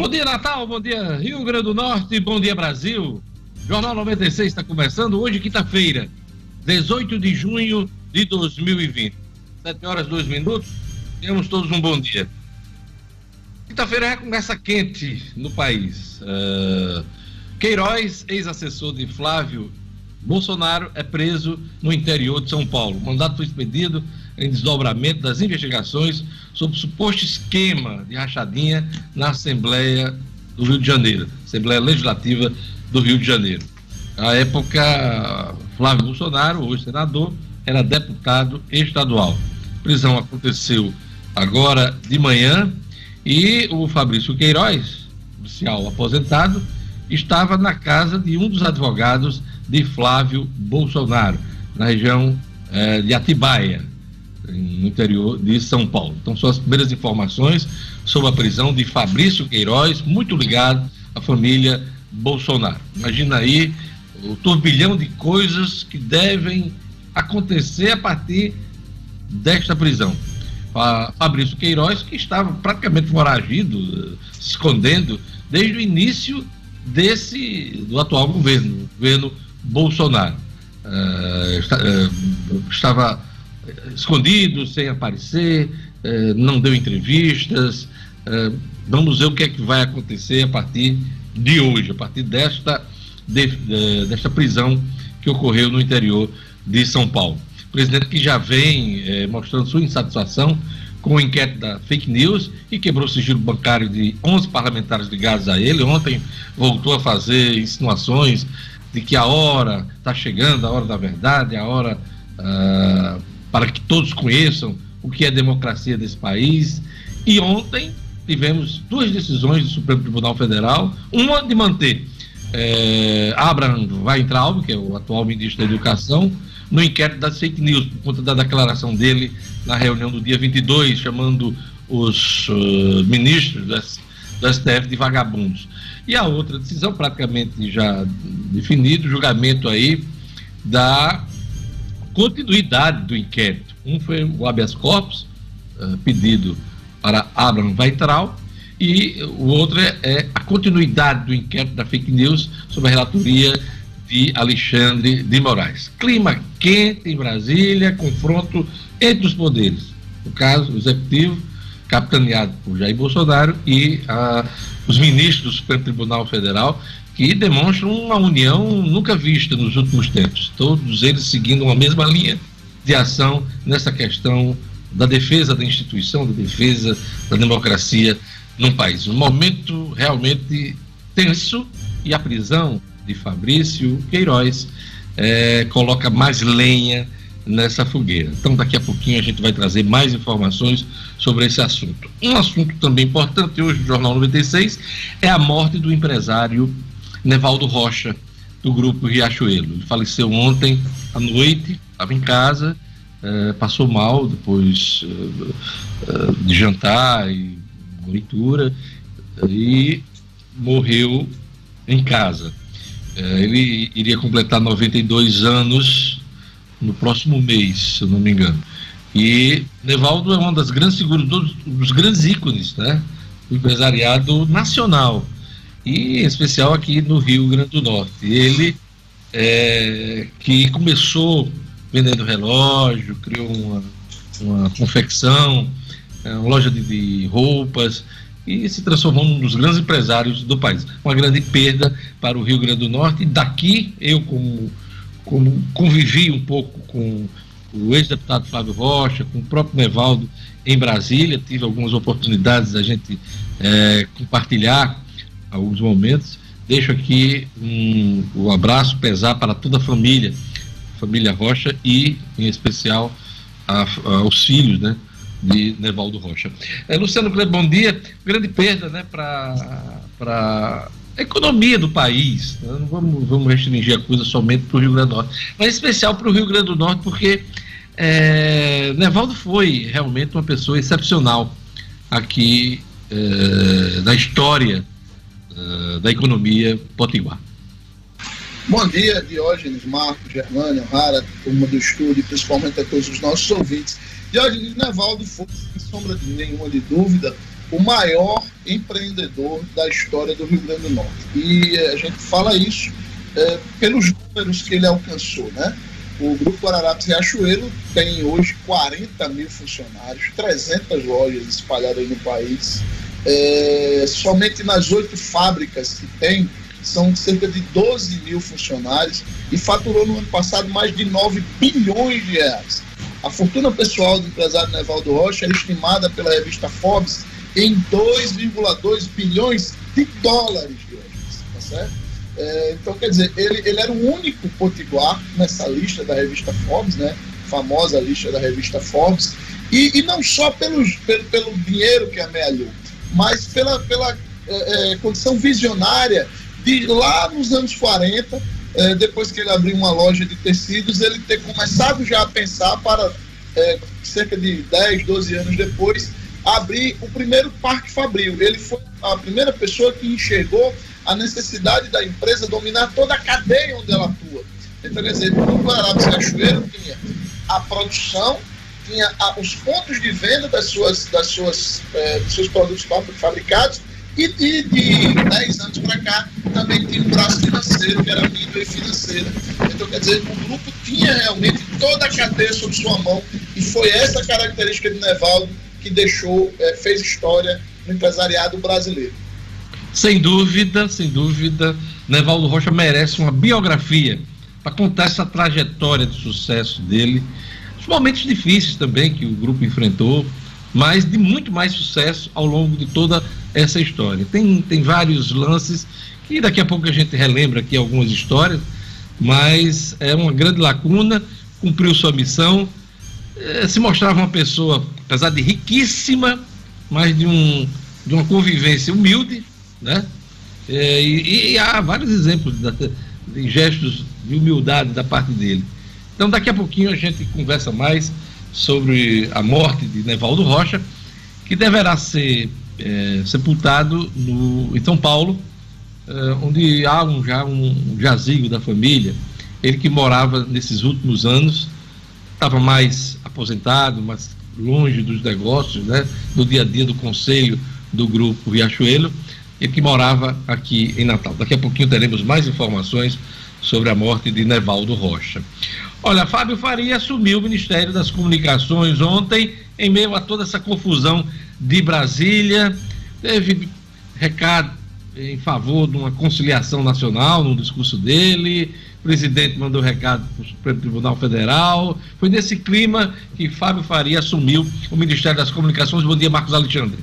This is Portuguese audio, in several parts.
Bom dia, Natal, bom dia, Rio Grande do Norte, bom dia, Brasil. Jornal 96 está começando hoje, quinta-feira, 18 de junho de 2020. 7 horas 2 minutos. Temos todos um bom dia. Quinta-feira é começa quente no país. Uh, Queiroz, ex-assessor de Flávio Bolsonaro, é preso no interior de São Paulo. O mandato foi expedido em desdobramento das investigações sobre o suposto esquema de rachadinha na Assembleia do Rio de Janeiro, Assembleia Legislativa do Rio de Janeiro. À época, Flávio Bolsonaro, hoje senador, era deputado estadual. A prisão aconteceu agora de manhã e o Fabrício Queiroz, oficial aposentado, estava na casa de um dos advogados de Flávio Bolsonaro, na região eh, de Atibaia, no interior de São Paulo. Então, são as primeiras informações sobre a prisão de Fabrício Queiroz, muito ligado à família Bolsonaro. Imagina aí o turbilhão de coisas que devem acontecer a partir desta prisão. Fabrício Queiroz, que estava praticamente foragido, se escondendo, desde o início desse do atual governo, governo Bolsonaro. Uh, estava escondido, sem aparecer, uh, não deu entrevistas. Uh, vamos ver o que é que vai acontecer a partir de hoje, a partir desta, de, desta prisão que ocorreu no interior de São Paulo. O presidente que já vem eh, mostrando sua insatisfação com o inquérito da fake news e quebrou o sigilo bancário de 11 parlamentares ligados a ele. Ontem voltou a fazer insinuações de que a hora está chegando, a hora da verdade, a hora uh, para que todos conheçam o que é democracia desse país. E ontem tivemos duas decisões do Supremo Tribunal Federal, uma de manter é, Abraham Weintraub, que é o atual ministro da Educação, no inquérito das fake news, por conta da declaração dele na reunião do dia 22, chamando os uh, ministros do, do STF de vagabundos. E a outra decisão, praticamente já definido, julgamento aí da continuidade do inquérito. Um foi o habeas corpus, uh, pedido para Abraham Weintraub, e o outro é, é, a continuidade do inquérito da fake news sobre a relatoria de Alexandre de Moraes. Clima quente em Brasília, confronto entre os poderes. No caso, o executivo, capitaneado por Jair Bolsonaro, e ah, os ministros do Supremo Tribunal Federal, que demonstram uma união nunca vista nos últimos tempos. Todos eles seguindo uma mesma linha de ação nessa questão da defesa da instituição, da defesa da democracia num país. Um momento realmente tenso e a prisão de Fabrício Queiroz é, coloca mais lenha nessa fogueira. Então, daqui a pouquinho a gente vai trazer mais informações sobre esse assunto. Um assunto também importante hoje no Jornal 96 é a morte do empresário Nevaldo Rocha, do grupo Riachuelo. Ele faleceu ontem à noite, estava em casa, é, passou mal depois é, é, de jantar e leitura e morreu em casa. Ele iria completar 92 anos no próximo mês, se eu não me engano. E Nevaldo é uma das grandes figuras, dos, dos grandes ícones né, do empresariado nacional, e em especial aqui no Rio Grande do Norte. Ele é, que começou vendendo relógio, criou uma, uma confecção, é, uma loja de, de roupas, e se transformou num dos grandes empresários do país. Uma grande perda para o Rio Grande do Norte. Daqui, eu, como, como convivi um pouco com o ex-deputado Flávio Rocha, com o próprio Nevaldo em Brasília, tive algumas oportunidades da gente é, compartilhar alguns momentos. Deixo aqui um, um abraço pesar para toda a família, família Rocha e, em especial, a, a, aos filhos, né? de Nevaldo Rocha. É, Luciano Kleber, bom dia. Grande perda né, para a economia do país. Né? Não vamos, vamos restringir a coisa somente para o Rio Grande do Norte, mas em especial para o Rio Grande do Norte, porque é, Nevaldo foi realmente uma pessoa excepcional aqui é, na história é, da economia potiguar. Bom dia, Diógenes, Marcos, Germânio, Rara, turma do estúdio, principalmente a todos os nossos ouvintes. Diógenes Nevaldo foi, sem sombra de nenhuma de dúvida, o maior empreendedor da história do Rio Grande do Norte. E a gente fala isso é, pelos números que ele alcançou, né? O Grupo Guararapes Riachuelo tem hoje 40 mil funcionários, 300 lojas espalhadas no país. É, somente nas oito fábricas que tem, são cerca de 12 mil funcionários e faturou no ano passado mais de 9 bilhões de reais. A fortuna pessoal do empresário Nevaldo Rocha é estimada pela revista Forbes em 2,2 bilhões de dólares de tá certo? É, então, quer dizer, ele, ele era o único potiguar nessa lista da revista Forbes, né? Famosa lista da revista Forbes, e, e não só pelos, pelo, pelo dinheiro que amealhou, mas pela, pela é, é, condição visionária de lá nos anos 40, é, depois que ele abriu uma loja de tecidos, ele ter começado já a pensar para é, cerca de 10, 12 anos depois, abrir o primeiro parque fabril. Ele foi a primeira pessoa que enxergou a necessidade da empresa dominar toda a cadeia onde ela atua. Então, quer dizer, o Guarabes Cachoeiro tinha a produção, tinha a, os pontos de venda das suas, das suas, é, dos seus produtos fabricados e de, de 10 anos para cá também tinha um braço financeiro, que era mídia financeira. Então, quer dizer, o grupo tinha realmente toda a cadeia sob sua mão e foi essa característica de Nevaldo que deixou, é, fez história no empresariado brasileiro. Sem dúvida, sem dúvida, Nevaldo Rocha merece uma biografia para contar essa trajetória de sucesso dele, momentos difíceis também que o grupo enfrentou, mas de muito mais sucesso ao longo de toda essa história. Tem, tem vários lances que daqui a pouco a gente relembra aqui algumas histórias, mas é uma grande lacuna, cumpriu sua missão, eh, se mostrava uma pessoa, apesar de riquíssima, mas de, um, de uma convivência humilde, né? É, e, e, há vários exemplos de, de gestos de humildade da parte dele. Então, daqui a pouquinho a gente conversa mais sobre a morte de Nevaldo Rocha, que deverá ser é, sepultado no, em São Paulo, é, onde há um, já um jazigo da família. Ele que morava nesses últimos anos, estava mais aposentado, mais longe dos negócios, né, do dia a dia do conselho do grupo Riachuelo, ele que morava aqui em Natal. Daqui a pouquinho teremos mais informações sobre a morte de Nevaldo Rocha. Olha, Fábio Faria assumiu o Ministério das Comunicações ontem, em meio a toda essa confusão de Brasília. Teve recado em favor de uma conciliação nacional no discurso dele. O presidente mandou recado para o Supremo Tribunal Federal. Foi nesse clima que Fábio Faria assumiu o Ministério das Comunicações. Bom dia, Marcos Alexandre.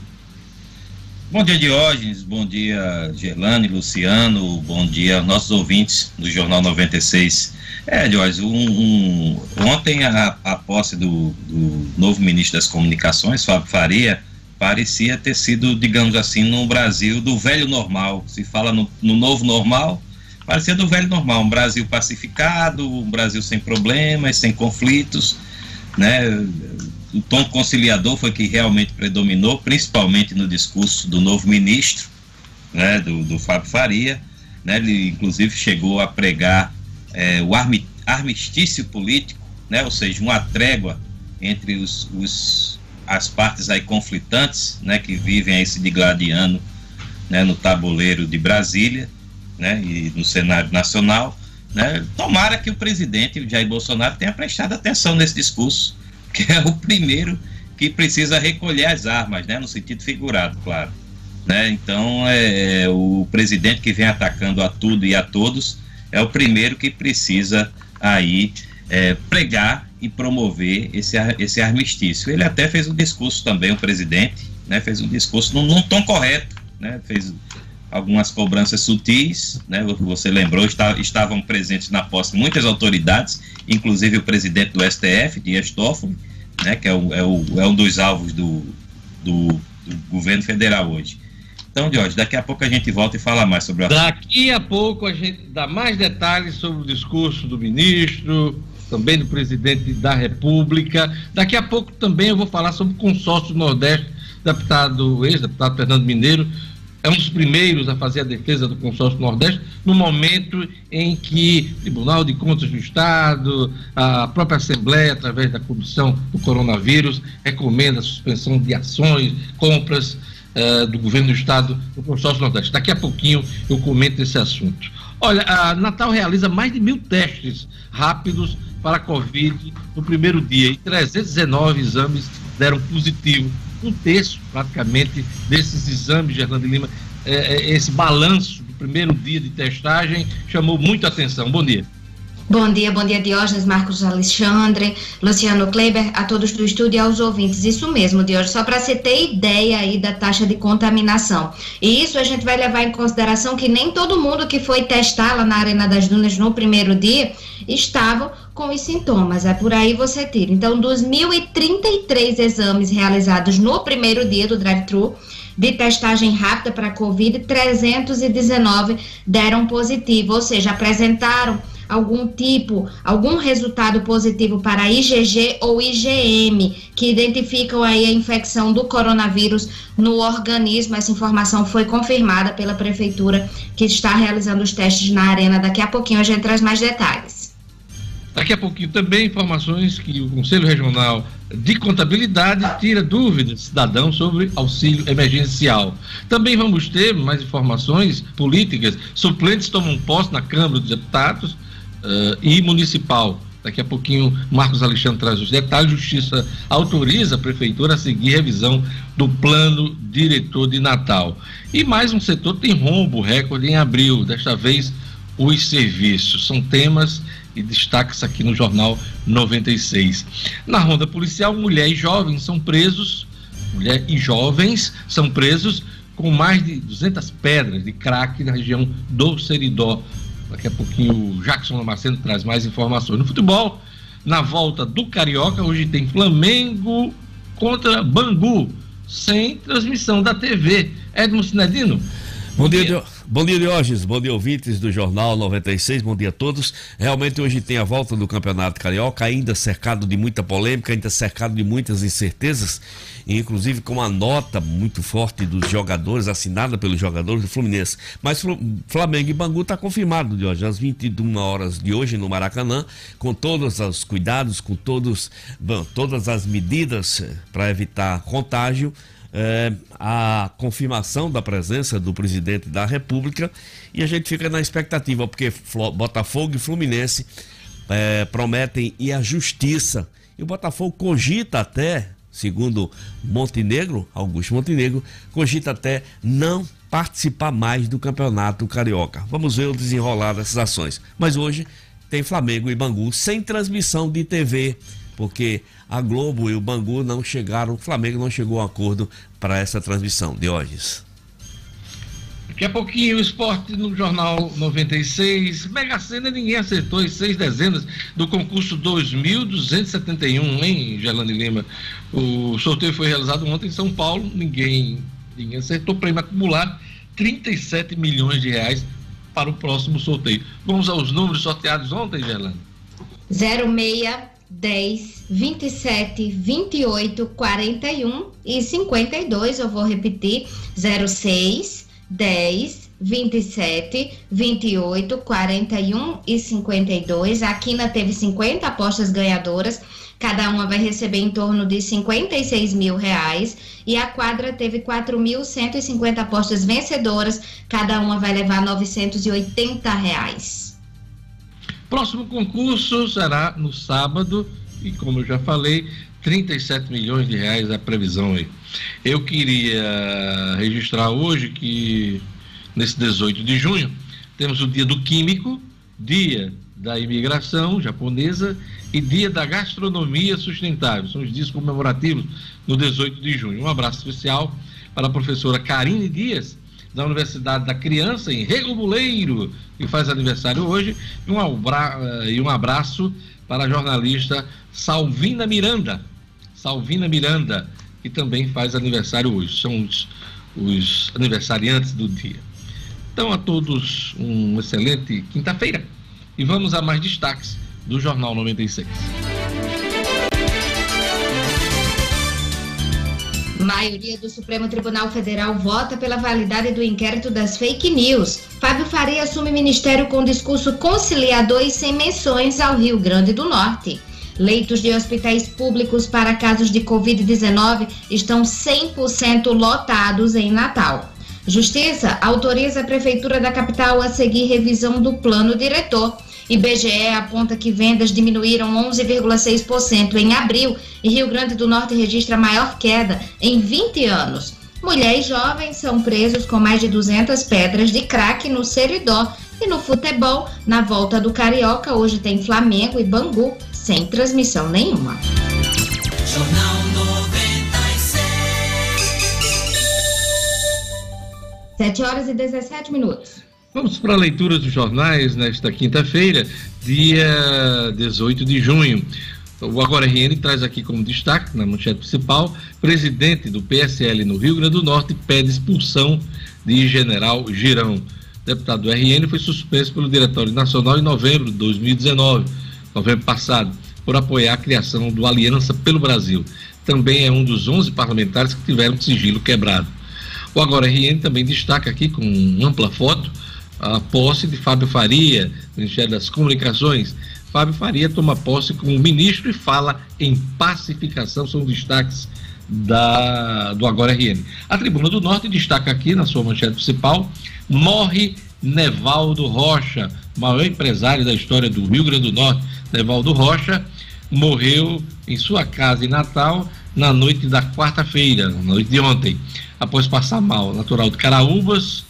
Bom dia, Diógenes. Bom dia, Gerlane, Luciano. Bom dia nossos ouvintes do Jornal 96. É, Diógenes, um, um, ontem a, a posse do, do, novo ministro das Comunicações, Fábio Faria, parecia ter sido, digamos assim, no Brasil do velho normal. Se fala no, no novo normal, parecia do velho normal. Um Brasil pacificado, um Brasil sem problemas, sem conflitos, né? O tom conciliador foi que realmente predominou, principalmente no discurso do novo ministro, né, do, do Fábio Faria. Né, ele, inclusive, chegou a pregar é, o armistício político, né, ou seja, uma trégua entre os, os, as partes aí conflitantes né, que vivem esse digladiano né, no tabuleiro de Brasília né, e no cenário nacional. Né, tomara que o presidente, Jair Bolsonaro, tenha prestado atenção nesse discurso que é o primeiro que precisa recolher as armas, né, no sentido figurado, claro. Né? Então, é, é, o presidente que vem atacando a tudo e a todos é o primeiro que precisa aí é, pregar e promover esse, esse armistício. Ele até fez um discurso também, o presidente, né, fez um discurso num, num tom correto, né, fez algumas cobranças sutis, né, você lembrou, está, estavam presentes na posse muitas autoridades, inclusive o presidente do STF, Dias Toffoli, né, que é, o, é, o, é um dos alvos do, do, do governo federal hoje. Então, Jorge, daqui a pouco a gente volta e fala mais sobre o. Daqui a pouco a gente dá mais detalhes sobre o discurso do ministro, também do presidente da República. Daqui a pouco também eu vou falar sobre o consórcio do Nordeste, deputado, ex-deputado Fernando Mineiro, é um dos primeiros a fazer a defesa do consórcio Nordeste, no momento em que o Tribunal de Contas do Estado, a própria Assembleia, através da Comissão do Coronavírus, recomenda a suspensão de ações, compras uh, do governo do estado do consórcio Nordeste. Daqui a pouquinho eu comento esse assunto. Olha, a Natal realiza mais de mil testes rápidos para a Covid no primeiro dia e 319 exames deram positivo. Um terço, praticamente, desses exames, Fernando Lima, é, é, esse balanço do primeiro dia de testagem chamou muita atenção. Bom dia. Bom dia, bom dia Diógenes, Marcos Alexandre, Luciano Kleber, a todos do estúdio e aos ouvintes. Isso mesmo, Diógenes, só para você ter ideia aí da taxa de contaminação. E isso a gente vai levar em consideração que nem todo mundo que foi testar lá na Arena das Dunas no primeiro dia estava com os sintomas. É por aí você tira. Então, dos 1.033 exames realizados no primeiro dia do drive-thru, de testagem rápida para Covid, 319 deram positivo, ou seja, apresentaram algum tipo, algum resultado positivo para IgG ou IgM, que identificam aí a infecção do coronavírus no organismo. Essa informação foi confirmada pela prefeitura que está realizando os testes na arena. Daqui a pouquinho a gente traz mais detalhes. Daqui a pouquinho também informações que o Conselho Regional de Contabilidade tira dúvidas de cidadãos sobre auxílio emergencial. Também vamos ter mais informações políticas. Suplentes tomam posse na Câmara dos Deputados uh, e municipal. Daqui a pouquinho, Marcos Alexandre traz os detalhes. Justiça autoriza a Prefeitura a seguir revisão do plano diretor de Natal. E mais um setor tem rombo recorde em abril, desta vez os serviços. São temas e destaques aqui no Jornal 96. Na ronda policial, mulher e jovens são presos, mulher e jovens são presos com mais de 200 pedras de crack na região do Seridó. Daqui a pouquinho o Jackson Lamaceno traz mais informações. No futebol, na volta do Carioca, hoje tem Flamengo contra Bangu, sem transmissão da TV. Edmo Sinedino. Bom dia, dia. Bom dia, Diógenes. Bom dia, ouvintes do Jornal 96. Bom dia a todos. Realmente hoje tem a volta do Campeonato Carioca, ainda cercado de muita polêmica, ainda cercado de muitas incertezas, inclusive com uma nota muito forte dos jogadores, assinada pelos jogadores do Fluminense. Mas Flamengo e Bangu está confirmado, Diógenes, às 21 horas de hoje no Maracanã, com todos os cuidados, com todos, bom, todas as medidas eh, para evitar contágio é, a confirmação da presença do presidente da República e a gente fica na expectativa, porque Botafogo e Fluminense é, prometem ir à justiça. E o Botafogo cogita até, segundo Montenegro, Augusto Montenegro, cogita até não participar mais do campeonato carioca. Vamos ver o desenrolar dessas ações. Mas hoje tem Flamengo e Bangu sem transmissão de TV porque a Globo e o Bangu não chegaram, o Flamengo não chegou a acordo para essa transmissão. Diógenes. Daqui a pouquinho o esporte no Jornal 96. Mega Sena ninguém acertou as seis dezenas do concurso 2271, hein, Gelane Lima? O sorteio foi realizado ontem em São Paulo, ninguém, ninguém acertou. Prêmio acumulado 37 milhões de reais para o próximo sorteio. Vamos aos números sorteados ontem, Gelane? 06 10, 27, 28, 41 e 52. Eu vou repetir: 06, 10, 27, 28, 41 e 52. A Quina teve 50 apostas ganhadoras. Cada uma vai receber em torno de 56 mil reais. E a quadra teve 4.150 apostas vencedoras. Cada uma vai levar 980 reais. Próximo concurso será no sábado e, como eu já falei, 37 milhões de reais a previsão aí. Eu queria registrar hoje que nesse 18 de junho temos o dia do químico, dia da imigração japonesa e dia da gastronomia sustentável. São os dias comemorativos no 18 de junho. Um abraço especial para a professora Karine Dias, da Universidade da Criança, em Rego Buleiro, que faz aniversário hoje, e um, abra... Eh, e um abraço para a jornalista Salvina Miranda, Salvina Miranda, que também faz aniversário hoje. São os, os aniversariantes do dia. Então, a todos, uma excelente quinta-feira. E vamos a mais destaques do Jornal 96. Maioria do Supremo Tribunal Federal vota pela validade do inquérito das fake news. Fábio Faria assume ministério com discurso conciliador e sem menções ao Rio Grande do Norte. Leitos de hospitais públicos para casos de Covid-19 estão 100% lotados em Natal. Justiça autoriza a Prefeitura da capital a seguir revisão do plano diretor. IBGE aponta que vendas diminuíram 11,6% em abril e Rio Grande do Norte registra a maior queda em 20 anos. Mulheres jovens são presos com mais de 200 pedras de crack no Seridó. E no futebol, na volta do Carioca, hoje tem Flamengo e Bangu, sem transmissão nenhuma. Jornal 96. 7 horas e 17 minutos. Vamos para a leitura dos jornais nesta quinta-feira, dia 18 de junho. O Agora RN traz aqui como destaque, na manchete principal, presidente do PSL no Rio Grande do Norte pede expulsão de general Girão. Deputado do RN foi suspenso pelo Diretório Nacional em novembro de 2019, novembro passado, por apoiar a criação do Aliança pelo Brasil. Também é um dos 11 parlamentares que tiveram sigilo quebrado. O Agora RN também destaca aqui com ampla foto a posse de Fábio Faria, Ministério das Comunicações, Fábio Faria toma posse como ministro e fala em pacificação, são destaques da, do Agora RN. A Tribuna do Norte destaca aqui na sua manchete principal: morre Nevaldo Rocha, maior empresário da história do Rio Grande do Norte. Nevaldo Rocha morreu em sua casa em Natal na noite da quarta-feira, na noite de ontem, após passar mal. Natural de Caraúbas,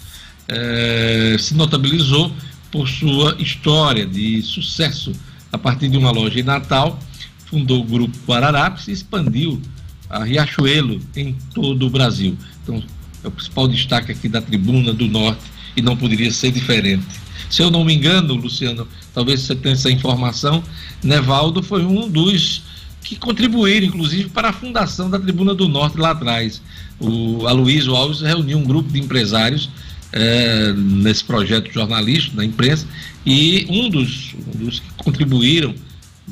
eh, se notabilizou por sua história de sucesso a partir de uma loja em Natal, fundou o grupo Guararapes e expandiu a Riachuelo em todo o Brasil. Então, é o principal destaque aqui da Tribuna do Norte e não poderia ser diferente. Se eu não me engano, Luciano, talvez você tenha essa informação, Nevaldo foi um dos que contribuíram, inclusive, para a fundação da Tribuna do Norte lá atrás. O Aloysio Alves reuniu um grupo de empresários é, nesse projeto jornalístico, na imprensa, e um dos, um dos que contribuíram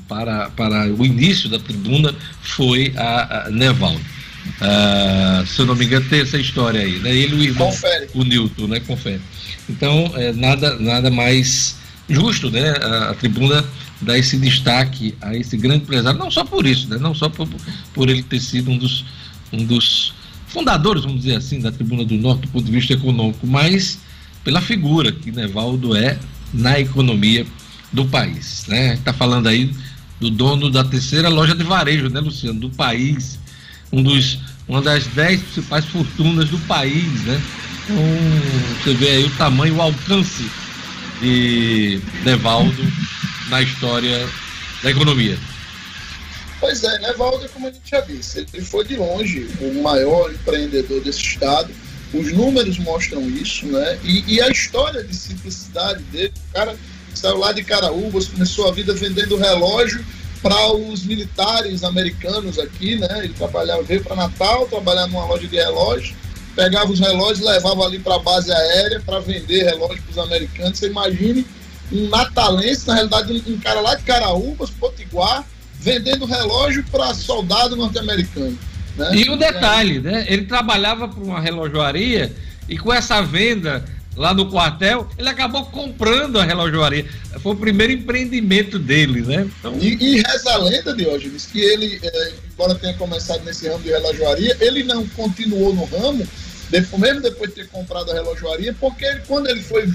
para, para o início da tribuna foi a, a Nevaldo. Uh, se eu não me engano, tem essa história aí, né? Ele e o irmão, Confere. o Newton, né? Confere. Então, é, nada, nada mais justo, né? A, a, tribuna dar esse destaque a esse grande empresário, não só por isso, né? Não só por, por ele ter sido um dos, um dos fundadores, vamos dizer assim, da Tribuna do Norte do ponto de vista econômico, mas pela figura que Nevaldo é na economia do país. Né? Está falando aí do dono da terceira loja de varejo, né, Luciano, do país, um dos, uma das dez principais fortunas do país, né? Então, você vê aí o tamanho, o alcance de Nevaldo na história da economia. Pois é, né, Valder, como a gente já disse, ele foi de longe o maior empreendedor desse estado. Os números mostram isso, né? E, e a história de simplicidade dele, o cara saiu lá de Caraúbas, começou a vida vendendo relógio para os militares americanos aqui, né? Ele trabalhava, veio para Natal, trabalhar numa loja de relógio, pegava os relógios, levava ali para a base aérea para vender relógio para os americanos. Você imagine um natalense, na realidade, um cara lá de Caraúbas, Potiguar, vendendo relógio para soldado norte-americano. Né? E o detalhe, né? Ele trabalhava para uma relojoaria e com essa venda lá no quartel, ele acabou comprando a relojoaria. Foi o primeiro empreendimento dele, né? Então... E, e reza a lenda, Diógenes, que ele, é, embora tenha começado nesse ramo de relojoaria, ele não continuou no ramo, mesmo depois de ter comprado a relojoaria, porque ele, quando ele foi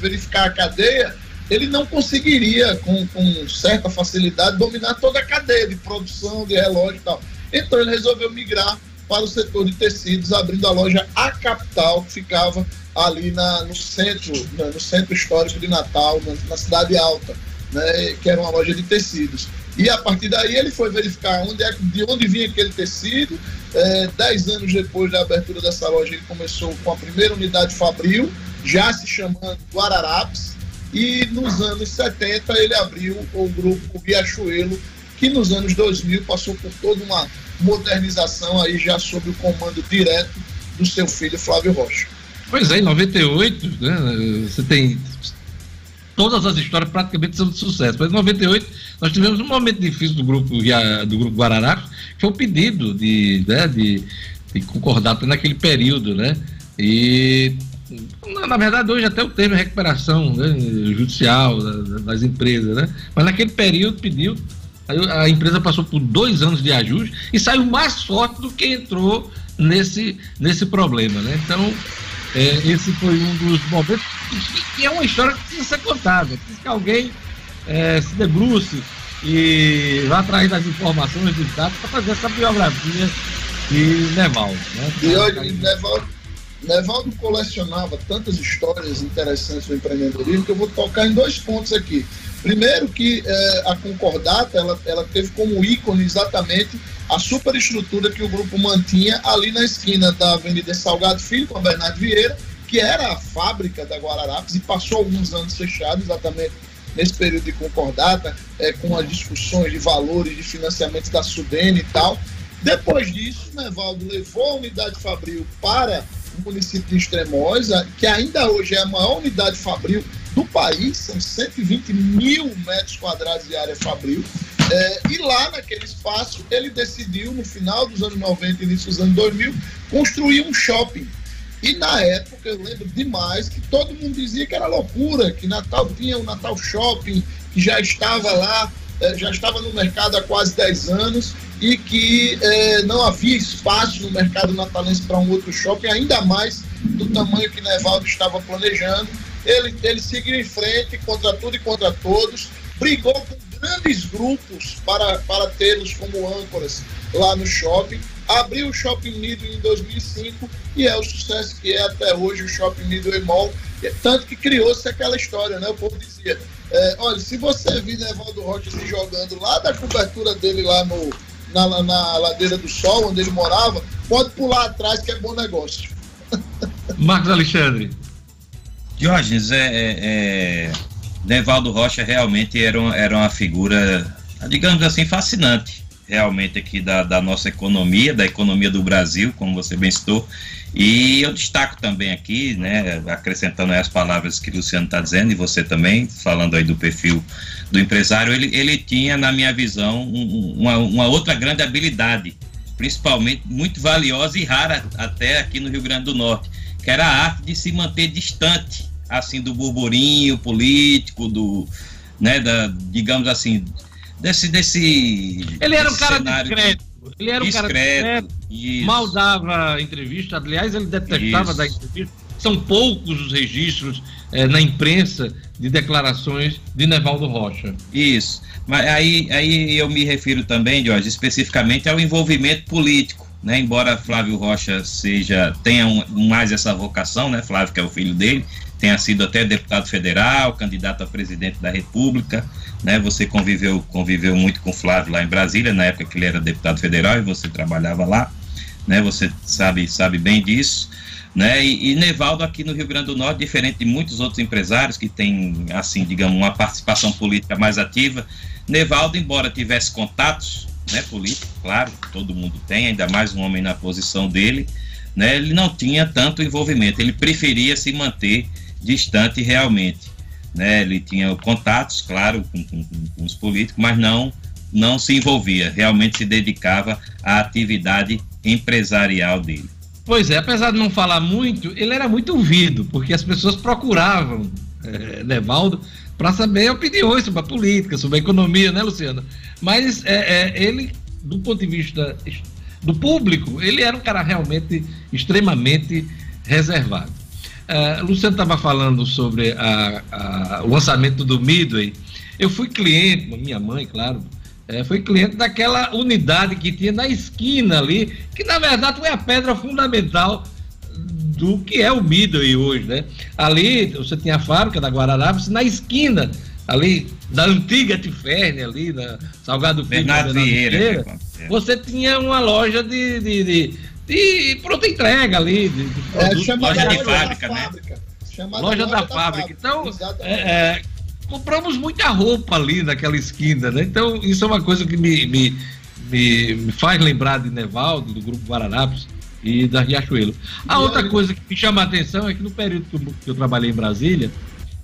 verificar a cadeia, ele não conseguiria, com, com certa facilidade, dominar toda a cadeia de produção de relógio e tal. Então ele resolveu migrar para o setor de tecidos, abrindo a loja A Capital, que ficava ali na, no centro, no centro histórico de Natal, na, na cidade alta, né, que era uma loja de tecidos. E a partir daí ele foi verificar onde é, de onde vinha aquele tecido. É, dez anos depois da abertura dessa loja, ele começou com a primeira unidade Fabril, já se chamando Guararapes, e nos anos 70 ele abriu o grupo Riachuelo, que nos anos 2000 passou por toda uma modernização aí já sob o comando direto do seu filho Flávio Rocha. Pois é, em 98, né, você tem todas as histórias praticamente são de sucesso. Mas em 98 nós tivemos um momento difícil do grupo do grupo Guararapes, que foi o pedido de, né, de, de naquele período, né? E na verdade, hoje até o termo recuperação né, judicial das empresas, né? Mas naquele período pediu A, empresa passou por dois anos de ajuste e saiu mais forte do que entrou nesse, nesse problema. Né? Então, é, esse foi um dos momentos. E é uma história que precisa ser contada. Precisa que alguém é, se debruce e vá atrás das informações, dos dados, para fazer essa biografia de Nevaldo. Né? E olha, Nevaldo, Nevaldo colecionava tantas histórias interessantes do empreendedorismo que eu vou tocar em dois pontos aqui. Primeiro que é, a Concordata ela, ela teve como ícone exatamente a superestrutura que o grupo mantinha ali na esquina da Avenida Salgado Filho com a Bernardo Vieira, que era a fábrica da Guararapes e passou alguns anos fechado exatamente nesse período de concordata, é, com as discussões de valores de financiamento da Sudene e tal. Depois disso, Nevaldo levou a unidade Fabril para município de Extremosa, que ainda hoje é a maior unidade Fabril do país, são 120 mil metros quadrados de área Fabril. É, e lá naquele espaço, ele decidiu, no final dos anos 90 e início dos anos 2000, construir um shopping e na época eu lembro demais que todo mundo dizia que era loucura, que Natal tinha o Natal Shopping, que já estava lá, eh, já estava no mercado há quase 10 anos e que eh, não havia espaço no mercado natalense para um outro shopping, ainda mais do tamanho que Nevaldo estava planejando. Ele, ele seguiu em frente contra tudo e contra todos, brigou com grandes grupos para, para tê-los como âncoras lá no shopping abriu o Shopping Midway em 2005 e é o sucesso que é até hoje o Shopping Midway Mall. Tanto que criou-se aquela história, né? O povo dizia, é, olha, se você vir Evaldo Rocha se jogando lá da cobertura dele lá no, na, na ladeira do sol, onde ele morava, pode pular atrás que é bom negócio. Marcos Alexandre. Diógenes, é, é, é, Nevaldo Rocha realmente era, uma, era uma figura, digamos assim, fascinante realmente aqui da, da nossa economia, da economia do Brasil, como você bem citou. E eu destaco também aqui, né, acrescentando as palavras que o Luciano está dizendo, e você também, falando aí do perfil do empresário, ele, ele tinha, na minha visão, um, uma, uma outra grande habilidade, principalmente muito valiosa e rara até aqui no Rio Grande do Norte, que era a arte de se manter distante, assim, do burburinho político, do, né, da, digamos assim, desse. desse ele era um cara discreto. Ele era um discreto, cara mal dava entrevista, aliás, ele detestava isso. dar entrevista. São poucos os registros é, na imprensa de declarações de Nevaldo Rocha. Isso. Mas aí, aí eu me refiro também, Jorge, especificamente ao envolvimento político. Né? Embora Flávio Rocha seja tenha um, mais essa vocação, né? Flávio que é o filho dele, tenha sido até deputado federal, candidato a presidente da República, né? Você conviveu, conviveu muito com o Flávio lá em Brasília, na época que ele era deputado federal e você trabalhava lá, né? Você sabe, sabe bem disso. Né? E, e Nevaldo aqui no Rio Grande do Norte, diferente de muitos outros empresários que têm, assim, digamos, uma participação política mais ativa, Nevaldo, embora tivesse contatos, né, políticos, claro, todo mundo tem, ainda mais um homem na posição dele, né, ele não tinha tanto envolvimento, ele preferia se manter distante realmente. Né? Ele tinha contatos, claro, com, com, com os políticos, mas não, não se envolvia, realmente se dedicava à atividade empresarial dele. Pois é, apesar de não falar muito, ele era muito ouvido, porque as pessoas procuravam é, Nevaldo para saber opiniões sobre a política, sobre a economia, né, Luciana? Mas é, é, ele, do ponto de vista do público, ele era um cara realmente extremamente reservado. Uh, Luciano estava falando sobre a, a, o lançamento do Midway. Eu fui cliente, minha mãe, claro, é, foi cliente daquela unidade que tinha na esquina ali, que na verdade foi a pedra fundamental do que é o Midway hoje, né? Ali você tinha a fábrica da Guararapes, na esquina ali da antiga Tiferne, ali na Salgado Filho, Bernardo Vieira, Vieira, você tinha uma loja de, de, de e pronta entrega ali. De, de é, loja de fábrica, né? Loja, loja da, da fábrica. Então, é, é, compramos muita roupa ali naquela esquina, né? Então, isso é uma coisa que me, me, me, me faz lembrar de Nevaldo, do Grupo Guararapes e da Riachuelo. A outra coisa que me chama a atenção é que no período que eu, que eu trabalhei em Brasília,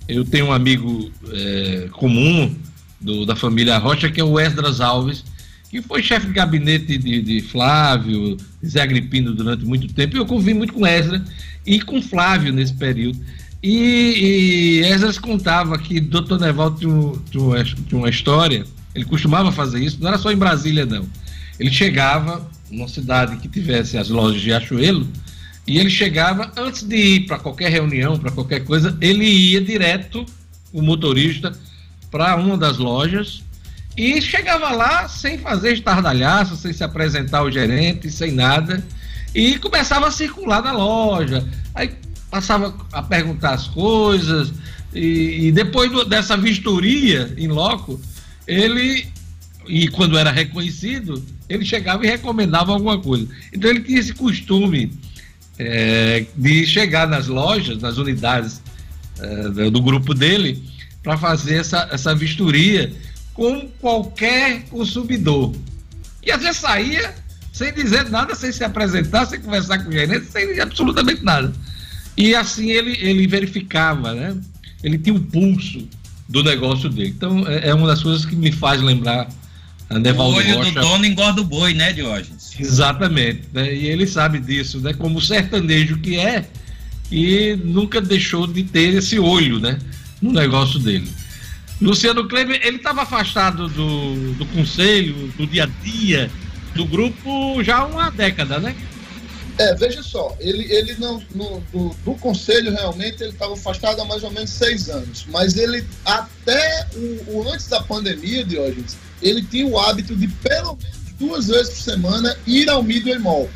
eu tenho um amigo é, comum do, da família Rocha, que é o Esdras Alves, que foi chefe de gabinete de, de Flávio, Zé Agripino durante muito tempo, eu convivi muito com Ezra e com Flávio nesse período. E, e contava que Dr. Neval tinha, tinha, tinha uma história ele costumava fazer isso, não era só em Brasília, não. Ele chegava numa cidade que tivesse as lojas de Achuelo, e ele chegava, antes de ir para qualquer reunião, para qualquer coisa, ele ia direto, o motorista, para uma das lojas e chegava lá sem fazer estardalhaço, sem se apresentar ao gerente, sem nada, e começava a circular na loja. Aí passava a perguntar as coisas, e, e depois do, dessa vistoria em loco, ele, e quando era reconhecido, ele chegava e recomendava alguma coisa. Então ele tinha esse costume é, de chegar nas lojas, nas unidades é, do grupo dele, para fazer essa, essa vistoria com qualquer consumidor. E às vezes saía sem dizer nada, sem se apresentar, sem conversar com o gerente, sem absolutamente nada. E assim ele, ele verificava, né? Ele tinha um pulso do negócio dele. Então é, é uma das coisas que me faz lembrar a Nevaldo o olho Rocha. do dono engorda o boi, né, Diógenes? Exatamente. Né? E ele sabe disso, né? Como sertanejo que é, e nunca deixou de ter esse olho, né? No negócio dele. Luciano Kleber, ele estava afastado do, do conselho, do dia a dia, do grupo já há uma década, né? É, veja só, ele, ele não, no, do, do conselho realmente ele estava afastado há mais ou menos seis anos, mas ele até o, o antes da pandemia, Diógenes, ele tinha o hábito de pelo menos duas vezes por semana ir ao Midway Mall.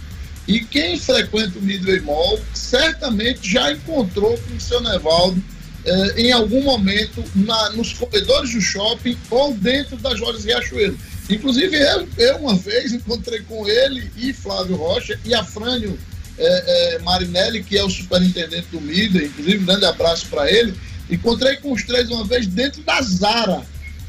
E quem frequenta o Midway Mall certamente já encontrou com o seu Nevaldo eh, em algum momento na, nos corredores do shopping ou dentro das lojas Riachuelo. Inclusive, eu, eu, uma vez encontrei com ele e Flávio Rocha e Afrânio eh, eh, Marinelli, que é o superintendente do MIDA, inclusive, um grande abraço para ele. Encontrei com os três uma vez dentro da Zara,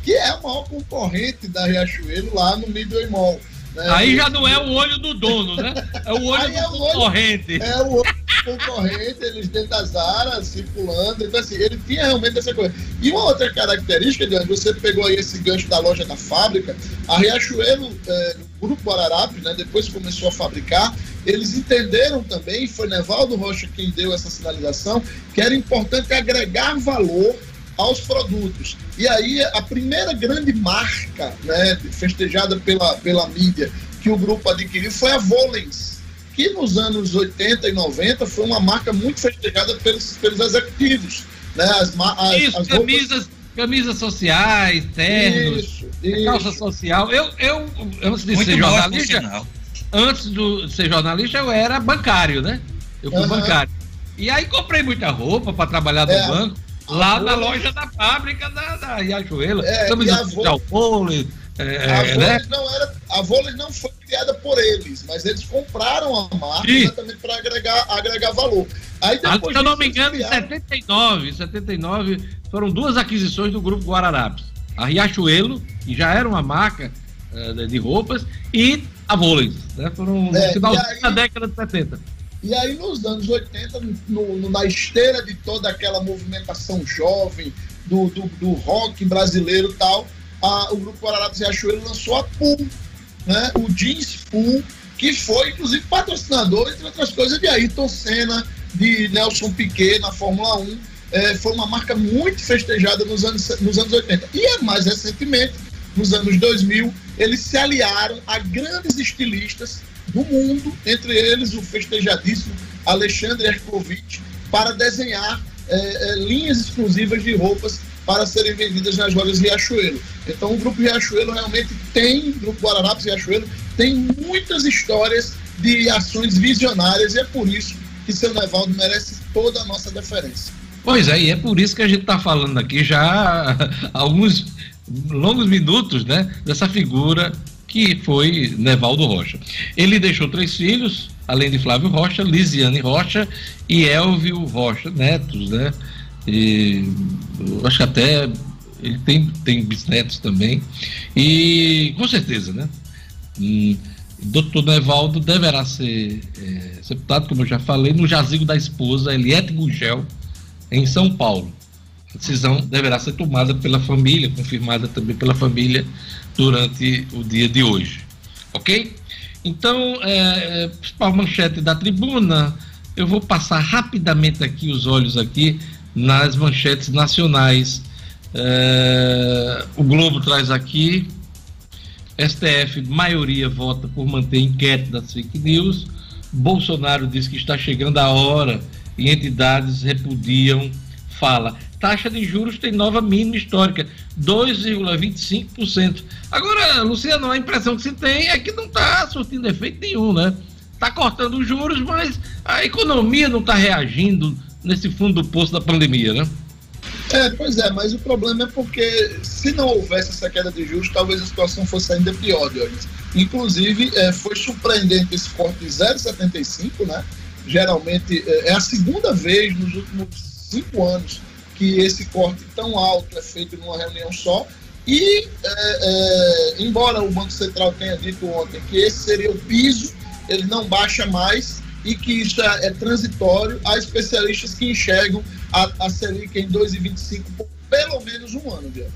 que é a maior concorrente da Riachuelo lá no Midway Mall. Né? Aí já não é o olho do dono, né? É o olho Aí do é concorrente. é o olho concorrente, eles dentro das áreas, circulando. Então, assim, ele tinha realmente essa coisa. E uma outra característica, Leandro, você pegou aí esse gancho da loja da fábrica, a Riachuelo, é, o Grupo Guararapes, né, depois começou a fabricar, eles entenderam também, foi Nevaldo Rocha quem deu essa sinalização, que era importante agregar valor aos produtos. E aí, a primeira grande marca né, festejada pela, pela mídia que o grupo adquiriu foi a Volens que nos anos 80 e 90 foi uma marca muito festejada pelos, pelos executivos. Né? As, as, isso, as camisas, roupas... camisas sociais, ternos, isso, isso. calça social. Eu, eu, antes de muito ser jornalista, antes de ser jornalista, eu era bancário, né? Eu fui uhum. bancário. E aí comprei muita roupa para trabalhar no é, banco, lá na loja da fábrica da, da Riachuelo. É, camisa social, vôlei, é, a, Voles né? não era, a não foi criada por eles, mas eles compraram a marca Sim. exatamente para agregar, agregar valor. Aí ah, depois, se eu não me engano, em 79, 79 foram duas aquisições do grupo Guararapes. A Riachuelo, que já era uma marca uh, de roupas, e a Voles, né? Foram no é, final da década de 70. E aí, nos anos 80, no, no, na esteira de toda aquela movimentação jovem, do, do, do rock brasileiro e tal, a, o Grupo Guararapes Riachuelo lançou a Pool, né? o Jeans Pool, que foi, inclusive, patrocinador, entre outras coisas, de Ayrton Senna, de Nelson Piquet na Fórmula 1. É, foi uma marca muito festejada nos anos, nos anos 80. E é mais recentemente, nos anos 2000, eles se aliaram a grandes estilistas do mundo, entre eles o festejadíssimo Alexandre Erkovitch, para desenhar é, é, linhas exclusivas de roupas para serem vendidas nas lojas Riachuelo. Então o Grupo Riachuelo realmente tem, Grupo Guararapes Riachuelo, tem muitas histórias de ações visionárias e é por isso que seu Nevaldo merece toda a nossa deferência. Pois é, e é por isso que a gente está falando aqui já há alguns longos minutos, né, dessa figura que foi Nevaldo Rocha. Ele deixou três filhos, além de Flávio Rocha, Lisiane Rocha e Elvio Rocha, netos, né? E acho que até ele tem, tem bisnetos também. E com certeza, né? Hum, Doutor Nevaldo deverá ser é, sepultado, como eu já falei, no jazigo da esposa Eliette Gugel, em São Paulo. A decisão deverá ser tomada pela família, confirmada também pela família durante o dia de hoje. Ok? Então, é, é principal manchete da tribuna, eu vou passar rapidamente aqui os olhos aqui nas manchetes nacionais. É, o Globo traz aqui STF, maioria vota por manter inquérito das fake news. Bolsonaro diz que está chegando a hora e entidades repudiam fala. Taxa de juros tem nova mínima histórica, 2,25%. Agora, Luciano, a impressão que se tem é que não está surtindo efeito nenhum, né? Está cortando os juros, mas a economia não está reagindo nesse fundo do poço da pandemia, né? É, pois é, mas o problema é porque se não houvesse essa queda de juros, talvez a situação fosse ainda pior, Dionis. Inclusive, é, foi surpreendente esse corte de 0,75, né? Geralmente, é, é a segunda vez nos últimos cinco anos que esse corte tão alto é feito numa reunião só. E, é, é, embora o Banco Central tenha dito ontem que esse seria o piso, ele não baixa mais e que isso é, é transitório, há especialistas que enxergam a, a Selic em 2,25 por pelo menos um ano, Diego.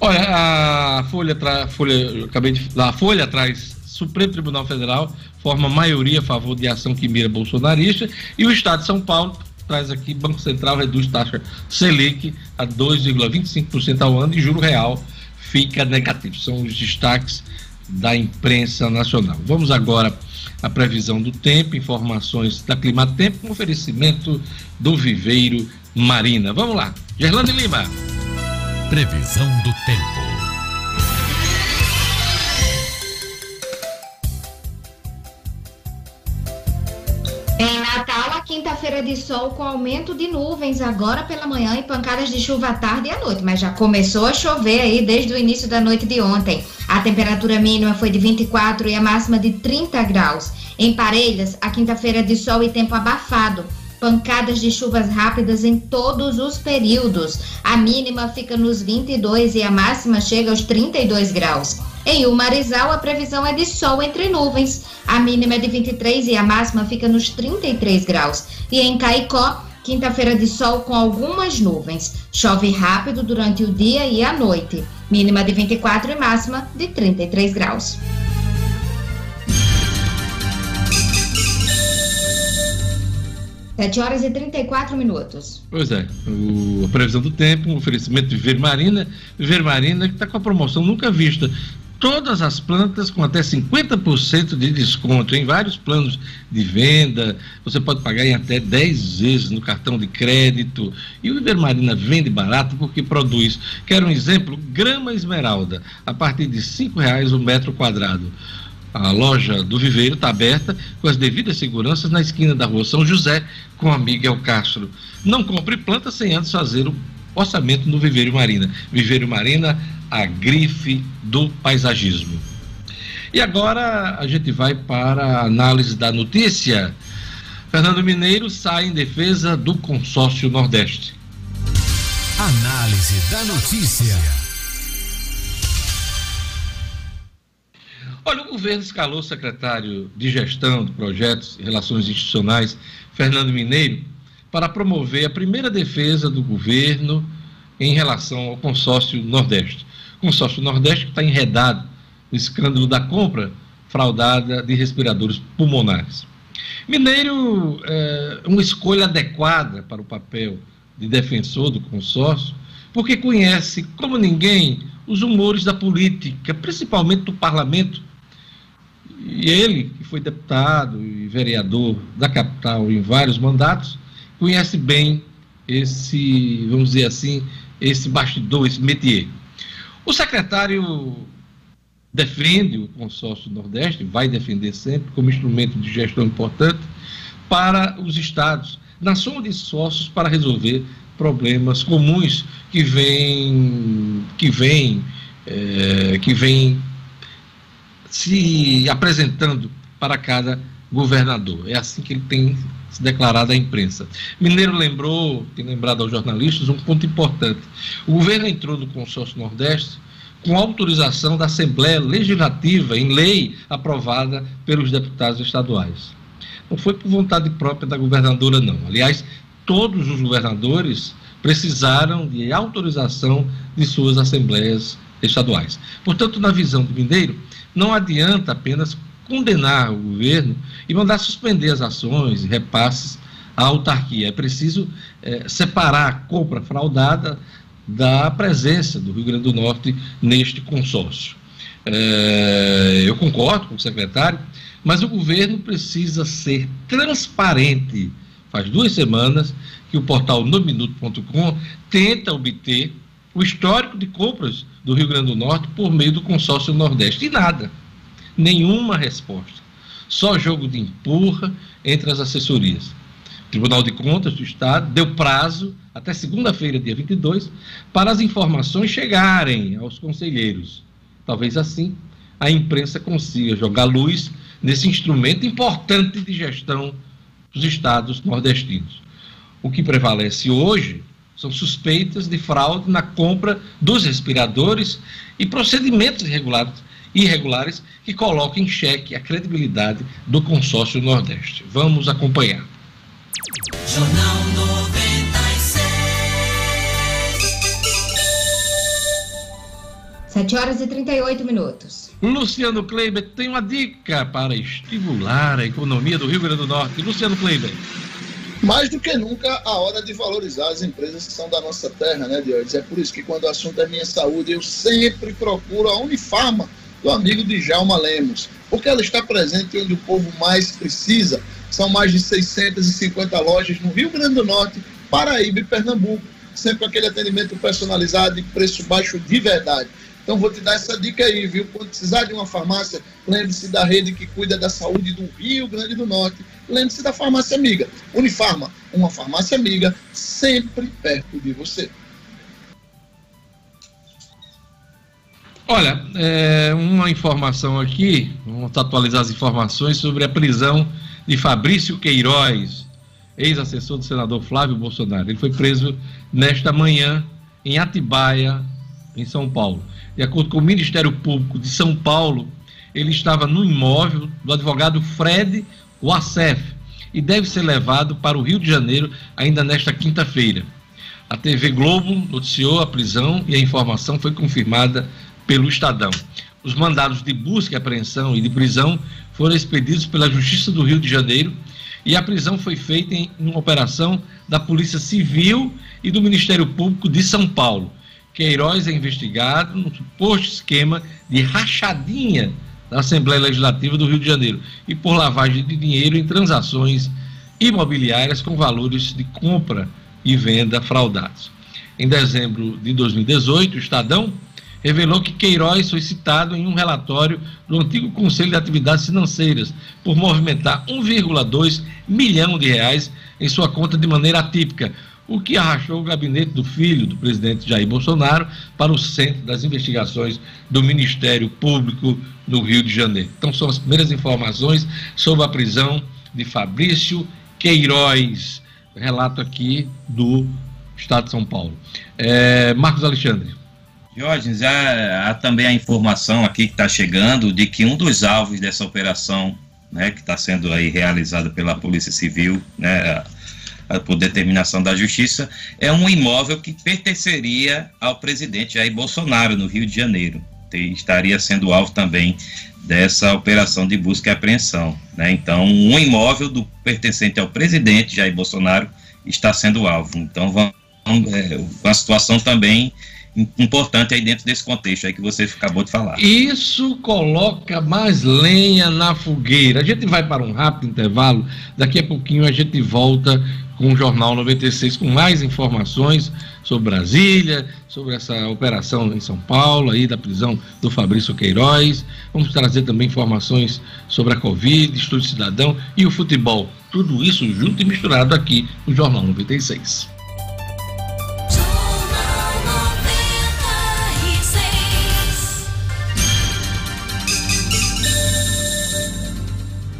Olha, a Folha, tra... Folha, acabei de a Folha traz Supremo Tribunal Federal forma maioria a favor de ação que mira bolsonarista e o Estado de São Paulo traz aqui Banco Central reduz taxa Selic a 2,25% ao ano e juro real fica negativo. São os destaques da imprensa nacional. Vamos agora à previsão do tempo, informações da Clima Tempo, com oferecimento do Viveiro Marina. Vamos lá, Gerlane Lima. Previsão do tempo. Em Natal, a quinta-feira de sol com aumento de nuvens agora pela manhã e pancadas de chuva à tarde e à noite, mas já começou a chover aí desde o início da noite de ontem. A temperatura mínima foi de 24 e a máxima de 30 graus. Em Parelhas, a quinta-feira de sol e tempo abafado pancadas de chuvas rápidas em todos os períodos. A mínima fica nos 22 e a máxima chega aos 32 graus. Em Umarizal, a previsão é de sol entre nuvens. A mínima é de 23 e a máxima fica nos 33 graus. E em Caicó, quinta-feira de sol com algumas nuvens. Chove rápido durante o dia e a noite. Mínima de 24 e máxima de 33 graus. 7 horas e 34 minutos. Pois é, o, a previsão do tempo, um oferecimento de Viver Marina. Viver Marina que está com a promoção nunca vista. Todas as plantas com até 50% de desconto em vários planos de venda. Você pode pagar em até 10 vezes no cartão de crédito. E o Viver Marina vende barato porque produz. Quero um exemplo? Grama esmeralda, a partir de R$ reais o metro quadrado. A loja do Viveiro está aberta com as devidas seguranças na esquina da rua São José com a Miguel Castro. Não compre planta sem antes fazer o orçamento no Viveiro Marina. Viveiro Marina, a grife do paisagismo. E agora a gente vai para a análise da notícia. Fernando Mineiro sai em defesa do consórcio Nordeste. Análise da notícia. Olha, o governo escalou o secretário de Gestão de Projetos e Relações Institucionais, Fernando Mineiro, para promover a primeira defesa do governo em relação ao consórcio Nordeste. Consórcio Nordeste está enredado no escândalo da compra fraudada de respiradores pulmonares. Mineiro é uma escolha adequada para o papel de defensor do consórcio, porque conhece, como ninguém, os humores da política, principalmente do parlamento, e ele, que foi deputado e vereador da capital em vários mandatos, conhece bem esse, vamos dizer assim, esse bastidor, esse métier. O secretário defende o consórcio Nordeste, vai defender sempre como instrumento de gestão importante para os estados, na soma de esforços para resolver problemas comuns que vêm que vêm é, que vêm se apresentando para cada governador. É assim que ele tem se declarado à imprensa. Mineiro lembrou, tem lembrado aos jornalistas, um ponto importante. O governo entrou no consórcio Nordeste com autorização da Assembleia Legislativa em lei aprovada pelos deputados estaduais. Não foi por vontade própria da governadora, não. Aliás, todos os governadores precisaram de autorização de suas assembleias estaduais. Portanto, na visão do Mineiro, não adianta apenas condenar o governo e mandar suspender as ações e repasses à autarquia. É preciso é, separar a compra fraudada da presença do Rio Grande do Norte neste consórcio. É, eu concordo com o secretário, mas o governo precisa ser transparente. Faz duas semanas que o portal nominuto.com tenta obter o histórico de compras do Rio Grande do Norte por meio do consórcio Nordeste. E nada. Nenhuma resposta. Só jogo de empurra entre as assessorias. O Tribunal de Contas do Estado deu prazo até segunda-feira, dia 22, para as informações chegarem aos conselheiros. Talvez assim a imprensa consiga jogar luz nesse instrumento importante de gestão dos estados nordestinos. O que prevalece hoje são suspeitas de fraude na compra dos respiradores e procedimentos irregulares, irregulares que colocam em xeque a credibilidade do consórcio Nordeste. Vamos acompanhar. Jornal 96. 7 horas e 38 minutos. Luciano Kleiber tem uma dica para estimular a economia do Rio Grande do Norte. Luciano Kleiber. Mais do que nunca, a hora de valorizar as empresas que são da nossa terra, né, Diogo? É por isso que quando o assunto é minha saúde, eu sempre procuro a Unifarma do amigo Djalma Lemos, porque ela está presente onde o povo mais precisa. São mais de 650 lojas no Rio Grande do Norte, Paraíba e Pernambuco, sempre aquele atendimento personalizado e preço baixo de verdade. Então vou te dar essa dica aí, viu? Quando precisar de uma farmácia, lembre-se da rede que cuida da saúde do Rio Grande do Norte. Lembre-se da farmácia amiga. Unifarma, uma farmácia amiga sempre perto de você. Olha, é, uma informação aqui, vamos atualizar as informações sobre a prisão de Fabrício Queiroz, ex-assessor do senador Flávio Bolsonaro. Ele foi preso nesta manhã em Atibaia, em São Paulo. De acordo com o Ministério Público de São Paulo, ele estava no imóvel do advogado Fred Wassef e deve ser levado para o Rio de Janeiro ainda nesta quinta-feira. A TV Globo noticiou a prisão e a informação foi confirmada pelo Estadão. Os mandados de busca e apreensão e de prisão foram expedidos pela Justiça do Rio de Janeiro e a prisão foi feita em uma operação da Polícia Civil e do Ministério Público de São Paulo. Queiroz é investigado no suposto esquema de rachadinha da Assembleia Legislativa do Rio de Janeiro e por lavagem de dinheiro em transações imobiliárias com valores de compra e venda fraudados. Em dezembro de 2018, o Estadão revelou que Queiroz foi citado em um relatório do antigo Conselho de Atividades Financeiras por movimentar 1,2 milhão de reais em sua conta de maneira atípica, o que arrastou o gabinete do filho do presidente Jair Bolsonaro para o centro das investigações do Ministério Público no Rio de Janeiro. Então, são as primeiras informações sobre a prisão de Fabrício Queiroz. Relato aqui do Estado de São Paulo. É, Marcos Alexandre. Jorge, há, há também a informação aqui que está chegando de que um dos alvos dessa operação, né, que está sendo aí realizada pela Polícia Civil, né, por determinação da Justiça, é um imóvel que pertenceria ao presidente Jair Bolsonaro, no Rio de Janeiro. Estaria sendo alvo também dessa operação de busca e apreensão. Né? Então, um imóvel do pertencente ao presidente Jair Bolsonaro está sendo alvo. Então, vamos, é, uma situação também importante aí dentro desse contexto aí que você acabou de falar. Isso coloca mais lenha na fogueira. A gente vai para um rápido intervalo, daqui a pouquinho a gente volta com o Jornal 96 com mais informações sobre Brasília, sobre essa operação em São Paulo, aí da prisão do Fabrício Queiroz. Vamos trazer também informações sobre a Covid, Estudo Cidadão e o futebol. Tudo isso junto e misturado aqui no Jornal 96.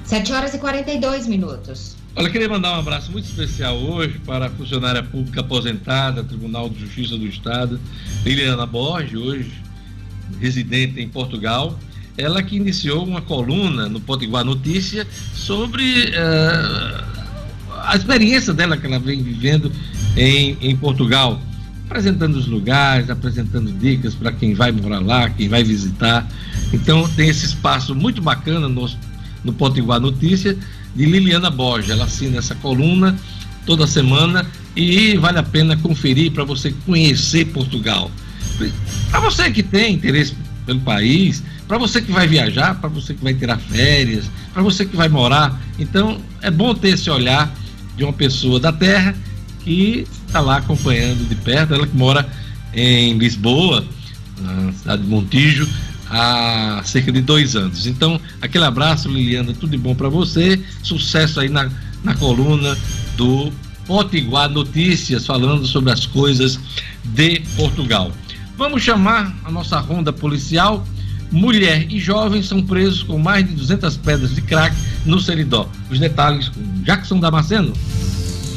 7 horas e 42 minutos. Olha, queria mandar um abraço muito especial hoje para a funcionária pública aposentada, Tribunal de Justiça do Estado, Liliana Borges, hoje residente em Portugal. Ela que iniciou uma coluna no Potiguar Notícia sobre uh, a experiência dela que ela vem vivendo em, em Portugal, apresentando os lugares, apresentando dicas para quem vai morar lá, quem vai visitar. Então tem esse espaço muito bacana no no Potiguar Notícia, de Liliana Borges. Ela assina essa coluna toda semana e vale a pena conferir para você conhecer Portugal. Para você que tem interesse pelo país, para você que vai viajar, para você que vai tirar férias, para você que vai morar. Então, é bom ter esse olhar de uma pessoa da terra que está lá acompanhando de perto, ela que mora em Lisboa, na cidade de Montijo, há cerca de dois anos. Então, aquele abraço, Liliana, tudo de bom para você, sucesso aí na, na coluna do Potiguar Notícias, falando sobre as coisas de Portugal. Vamos chamar a nossa ronda policial. Mulher e jovem são presos com mais de 200 pedras de crack no Seridó. Os detalhes com Jackson Damasceno.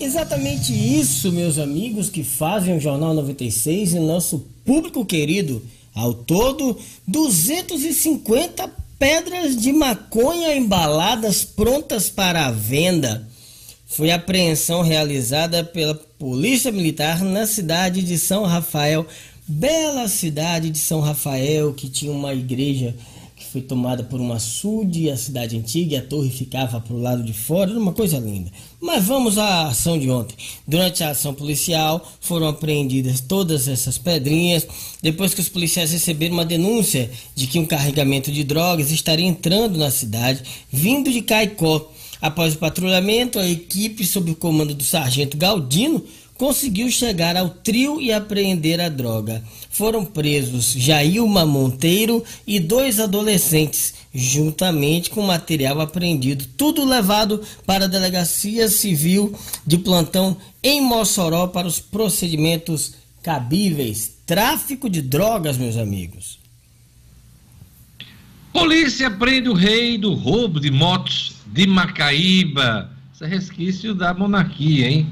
Exatamente isso, meus amigos que fazem o Jornal 96 e nosso público querido. Ao todo, 250 pedras de maconha embaladas prontas para a venda. Foi apreensão realizada pela Polícia Militar na cidade de São Rafael, bela cidade de São Rafael, que tinha uma igreja foi tomada por um açude, a cidade antiga, e a torre ficava para o lado de fora, era uma coisa linda. Mas vamos à ação de ontem. Durante a ação policial foram apreendidas todas essas pedrinhas, depois que os policiais receberam uma denúncia de que um carregamento de drogas estaria entrando na cidade, vindo de Caicó. Após o patrulhamento, a equipe, sob o comando do sargento Galdino, conseguiu chegar ao trio e apreender a droga. Foram presos Jailma Monteiro e dois adolescentes, juntamente com material apreendido, tudo levado para a Delegacia Civil de Plantão em Mossoró para os procedimentos cabíveis. Tráfico de drogas, meus amigos. Polícia prende o rei do roubo de motos de Macaíba. Isso é resquício da monarquia, hein?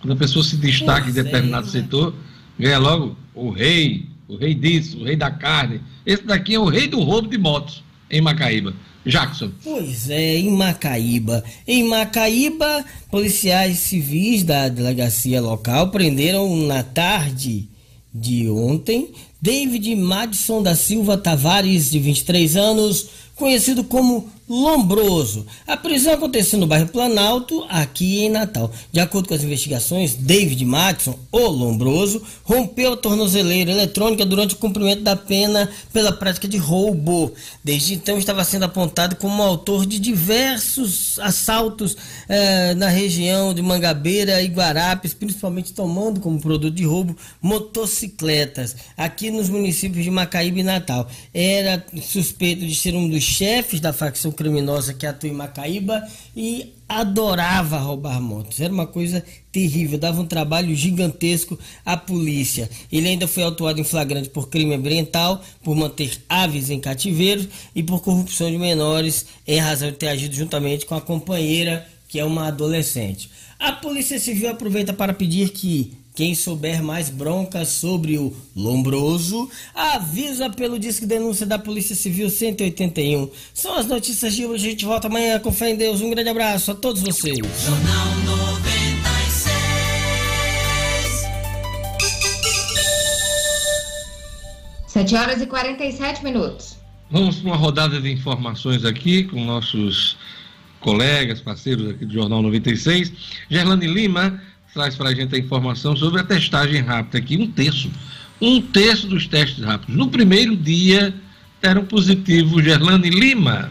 Quando a pessoa se destaca em determinado é, setor, ganha logo o rei, o rei disso, o rei da carne. Esse daqui é o rei do roubo de motos em Macaíba. Jackson. Pois é, em Macaíba. Em Macaíba, policiais civis da delegacia local prenderam na tarde de ontem David Madison da Silva Tavares, de 23 anos, conhecido como Lombroso. A prisão aconteceu no bairro Planalto, aqui em Natal. De acordo com as investigações, David Matson, o Lombroso, rompeu a tornozeleira eletrônica durante o cumprimento da pena pela prática de roubo. Desde então estava sendo apontado como autor de diversos assaltos eh, na região de Mangabeira e Guarapes, principalmente tomando como produto de roubo motocicletas, aqui nos municípios de Macaíba e Natal. Era suspeito de ser um dos chefes da facção criminosa que atua em Macaíba e adorava roubar motos. Era uma coisa terrível, dava um trabalho gigantesco à polícia. Ele ainda foi autuado em flagrante por crime ambiental, por manter aves em cativeiro e por corrupção de menores, em razão de ter agido juntamente com a companheira, que é uma adolescente. A Polícia Civil aproveita para pedir que quem souber mais broncas sobre o Lombroso, avisa pelo disco denúncia da Polícia Civil 181. São as notícias de hoje. A gente volta amanhã com fé em Deus. Um grande abraço a todos vocês. Jornal 96. 7 horas e 47 minutos. Vamos para uma rodada de informações aqui com nossos colegas, parceiros aqui do Jornal 96. Gerlane Lima traz para a gente a informação sobre a testagem rápida aqui. Um terço, um terço dos testes rápidos. No primeiro dia, deram positivo Gerlane Lima.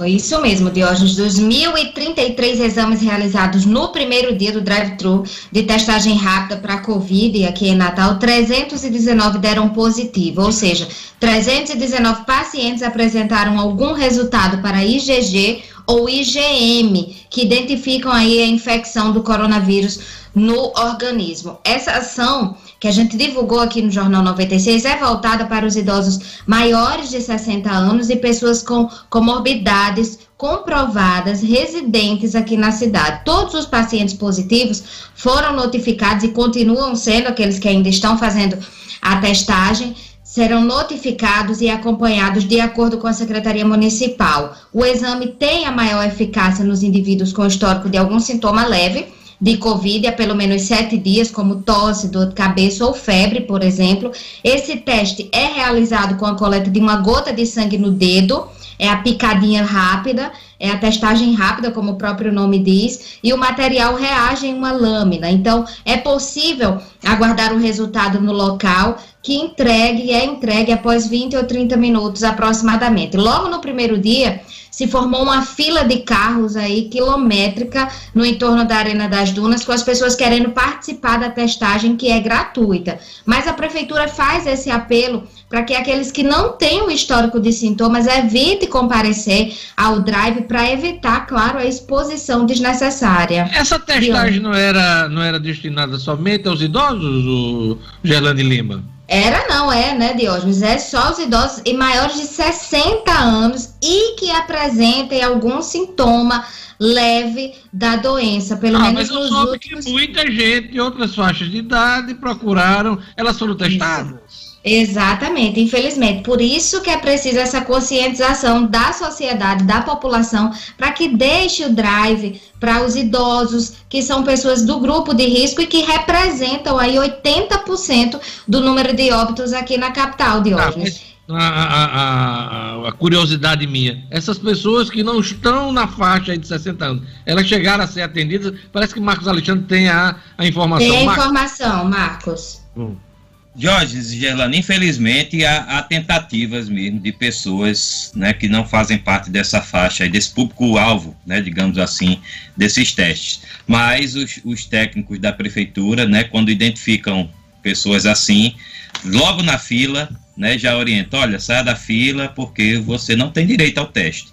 Foi isso mesmo, Diógenes. 2.033 exames realizados no primeiro dia do drive-thru de testagem rápida para a Covid aqui em Natal, 319 deram positivo, ou seja, 319 pacientes apresentaram algum resultado para IgG ou IgM, que identificam aí a infecção do coronavírus no organismo. Essa ação que a gente divulgou aqui no Jornal 96 é voltada para os idosos maiores de 60 anos e pessoas com comorbidades comprovadas residentes aqui na cidade. Todos os pacientes positivos foram notificados e continuam sendo aqueles que ainda estão fazendo a testagem serão notificados e acompanhados de acordo com a Secretaria Municipal. O exame tem a maior eficácia nos indivíduos com histórico de algum sintoma leve de Covid há pelo menos sete dias, como tosse, dor de cabeça ou febre, por exemplo. Esse teste é realizado com a coleta de uma gota de sangue no dedo, é a picadinha rápida, é a testagem rápida, como o próprio nome diz, e o material reage em uma lâmina. Então, é possível aguardar o resultado no local que entregue é entregue após 20 ou 30 minutos aproximadamente. Logo no primeiro dia, se formou uma fila de carros aí quilométrica no entorno da Arena das Dunas, com as pessoas querendo participar da testagem que é gratuita. Mas a prefeitura faz esse apelo para que aqueles que não têm o histórico de sintomas evite comparecer ao drive para evitar, claro, a exposição desnecessária. Essa testagem não era, não era destinada somente aos idosos, o Gerlane Lima? Era não, é, né, Diógenes? É só os idosos e maiores de 60 anos e que apresentem algum sintoma leve da doença, pelo ah, menos mas eu soube últimos... que muita gente de outras faixas de idade procuraram, elas foram testadas. Isso. Exatamente, infelizmente. Por isso que é preciso essa conscientização da sociedade, da população, para que deixe o drive para os idosos, que são pessoas do grupo de risco e que representam aí 80% do número de óbitos aqui na capital, de Ah, a, a, a, a, curiosidade minha, essas pessoas que não estão na faixa de 60 anos, elas chegaram a ser atendidas, parece que Marcos Alexandre tem a, a informação. Tem a informação, Marcos. Hum. Jorge Gerlano, infelizmente há, há, tentativas mesmo de pessoas né, que não fazem parte dessa faixa, desse público-alvo, né, digamos assim, desses testes. Mas os, os, técnicos da prefeitura, né, quando identificam pessoas assim, logo na fila, né, já orientam, olha, saia da fila porque você não tem direito ao teste.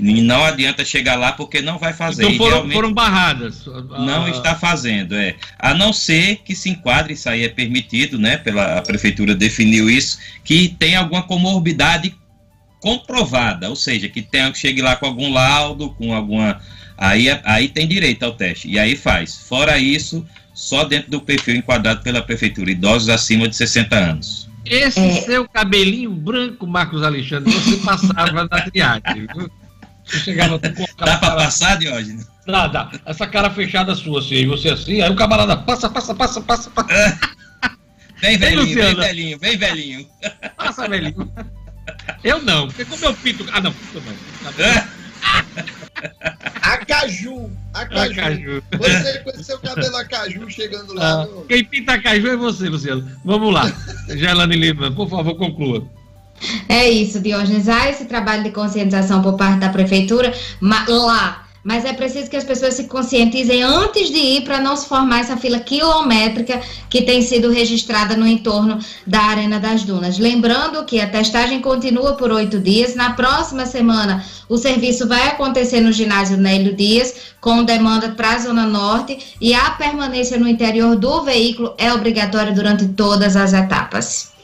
E não adianta chegar lá porque não vai fazer. Então foram, foram barradas. Não ah. está fazendo, é. A não ser que se enquadre, isso aí é permitido, né? Pela a prefeitura definiu isso, que tem alguma comorbidade comprovada, ou seja, que tenha, chegue lá com algum laudo, com alguma. Aí, aí tem direito ao teste. E aí faz. Fora isso, só dentro do perfil enquadrado pela prefeitura, idosos acima de 60 anos. Esse é. seu cabelinho branco, Marcos Alexandre, você passava na triagem, viu? Chegava com Dá pra passar, Diógenes? Dá, dá. Essa cara fechada sua, assim, e você assim, aí o camarada passa, passa, passa, passa, passa. Vem velhinho, vem velhinho, vem velhinho. Passa, velhinho. Eu não, porque como eu pinto. Ah, não, pinto não. Acaju, acaju. acaju. Você com esse seu cabelo acaju chegando lá. Ah, no... Quem pinta acaju é você, Luciano. Vamos lá. Gelane Lima, por favor, conclua. É isso, Diógenes. Há esse trabalho de conscientização por parte da prefeitura lá. Mas é preciso que as pessoas se conscientizem antes de ir para não se formar essa fila quilométrica que tem sido registrada no entorno da Arena das Dunas. Lembrando que a testagem continua por oito dias. Na próxima semana, o serviço vai acontecer no ginásio Nélio Dias, com demanda para a Zona Norte, e a permanência no interior do veículo é obrigatória durante todas as etapas.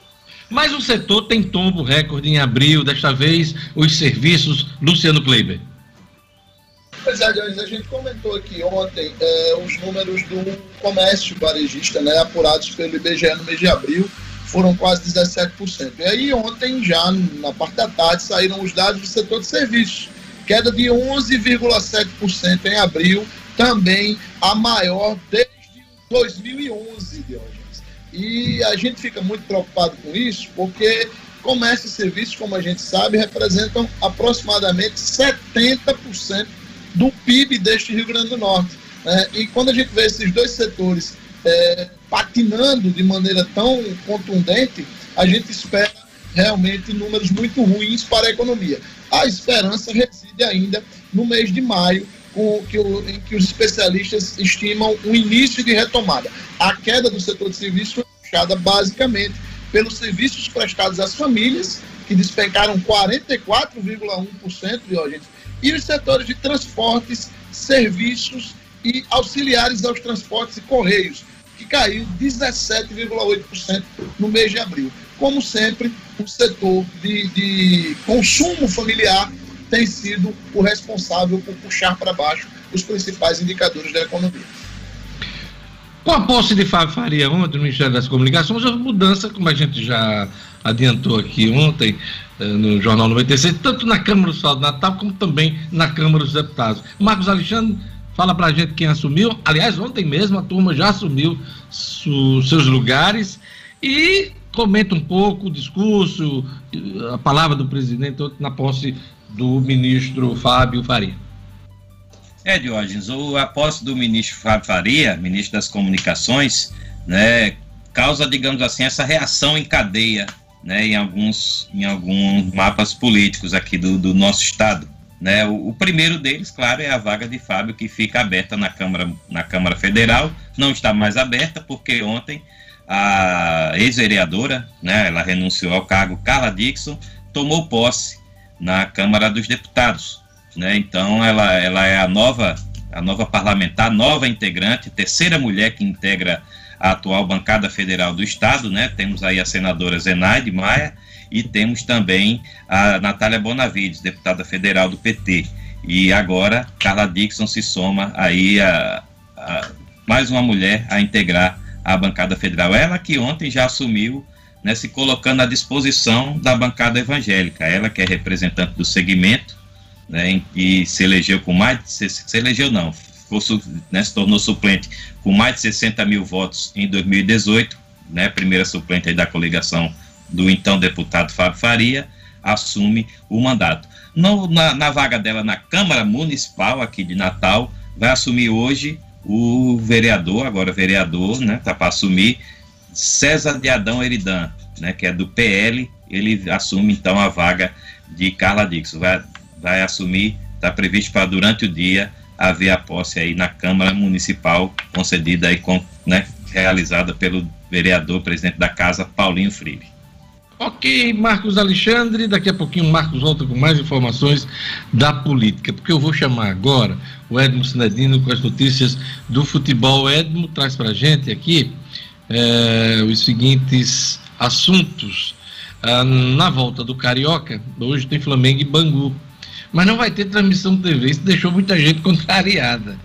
Mas o setor tem tombo recorde em abril, desta vez os serviços Luciano Kleiber. Pois é, a gente comentou aqui ontem é, os números do comércio varejista, né, apurados pelo IBGE no mês de abril, foram quase 17%. E aí ontem, já na parte da tarde, saíram os dados do setor de serviços, queda de 11,7% em abril, também a maior desde 2011, de hoje. E a gente fica muito preocupado com isso, porque comércio e serviços, como a gente sabe, representam aproximadamente 70% do PIB deste Rio Grande do Norte. Né? E quando a gente vê esses dois setores é, patinando de maneira tão contundente, a gente espera realmente números muito ruins para a economia. A esperança reside ainda no mês de maio, com, que o, em que os especialistas estimam um início de retomada. A queda do setor de serviços foi puxada basicamente pelos serviços prestados às famílias, que despencaram 44,1% de e os setores de transportes, serviços e auxiliares aos transportes e correios, que caiu 17,8% no mês de abril. Como sempre, o setor de, de consumo familiar tem sido o responsável por puxar para baixo os principais indicadores da economia. Com a posse de Fábio Faria ontem no Ministério das Comunicações, houve mudança, como a gente já adiantou aqui ontem eh, no Jornal 96, tanto na Câmara do Estado do Natal como também na Câmara dos Deputados. Marcos Alexandre, fala para a gente quem assumiu. Aliás, ontem mesmo a turma já assumiu su, seus lugares e comenta um pouco o discurso, a palavra do presidente na posse do ministro Fábio Faria. É, Diógenes, a posse do ministro Fábio Faria, ministro das Comunicações, né, causa, digamos assim, essa reação em cadeia né, em, alguns, em alguns mapas políticos aqui do, do nosso estado. Né? O, o, primeiro deles, claro, é a vaga de Fábio, que fica aberta na Câmara, na Câmara Federal, não está mais aberta, porque ontem a ex-vereadora, né, ela renunciou ao cargo, Carla Dixon, tomou posse na Câmara dos Deputados. Né? Então, ela, ela é a nova, a nova parlamentar, nova integrante, terceira mulher que integra a atual bancada federal do Estado. Né? Temos aí a senadora Zenaide Maia e temos também a Natália Bonavides, deputada federal do PT. E agora, Carla Dixon se soma aí a, a mais uma mulher a integrar a bancada federal. Ela que ontem já assumiu né, se colocando à disposição da bancada evangélica. Ela que é representante do segmento né, e se elegeu com mais de, se, se elegeu não, foi, né, se tornou suplente com mais de 60 mil votos em 2018, né, primeira suplente da coligação do então deputado Fábio Faria, assume o mandato. No, na, na vaga dela na Câmara Municipal aqui de Natal, vai assumir hoje o vereador, agora vereador, né, tá para assumir, César de Adão Eridan, né, que é do PL, ele assume então a vaga de Carla Dixon. Vai, vai assumir, está previsto para durante o dia haver a posse aí na Câmara Municipal, concedida aí com, né, realizada pelo vereador, presidente da casa, Paulinho Freire. Ok, Marcos Alexandre, daqui a pouquinho o Marcos volta com mais informações da política, porque eu vou chamar agora o Edmo Sinedino com as notícias do futebol. Edmo traz para gente aqui é, os seguintes assuntos. Ah, na volta do Carioca, hoje tem Flamengo e Bangu, mas não vai ter transmissão TV, isso deixou muita gente contrariada.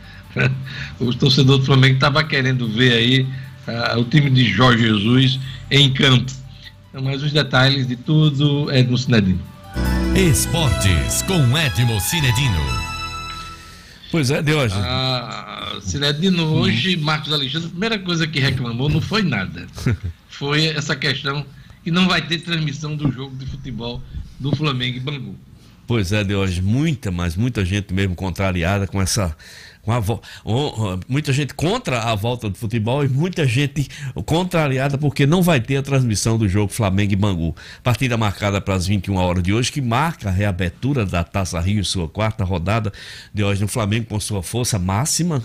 O torcedor do Flamengo estava querendo ver aí ah, o time de Jorge Jesus em campo. Então, mas os detalhes de tudo, Edmo Cinedino. Esportes com Edmo Cinedino. Pois é, de hoje. Ah, Cinedino, hoje, Marcos Alexandre, a primeira coisa que reclamou não foi nada. Foi essa questão que não vai ter transmissão do jogo de futebol do Flamengo e Bangu. Pois é, de hoje, muita, mas muita gente mesmo contrariada com essa com a, muita gente contra a volta do futebol e muita gente contrariada porque não vai ter a transmissão do jogo Flamengo e Bangu. Partida marcada para as 21 horas de hoje, que marca a reabertura da Taça Rio sua quarta rodada de hoje no Flamengo com sua força máxima,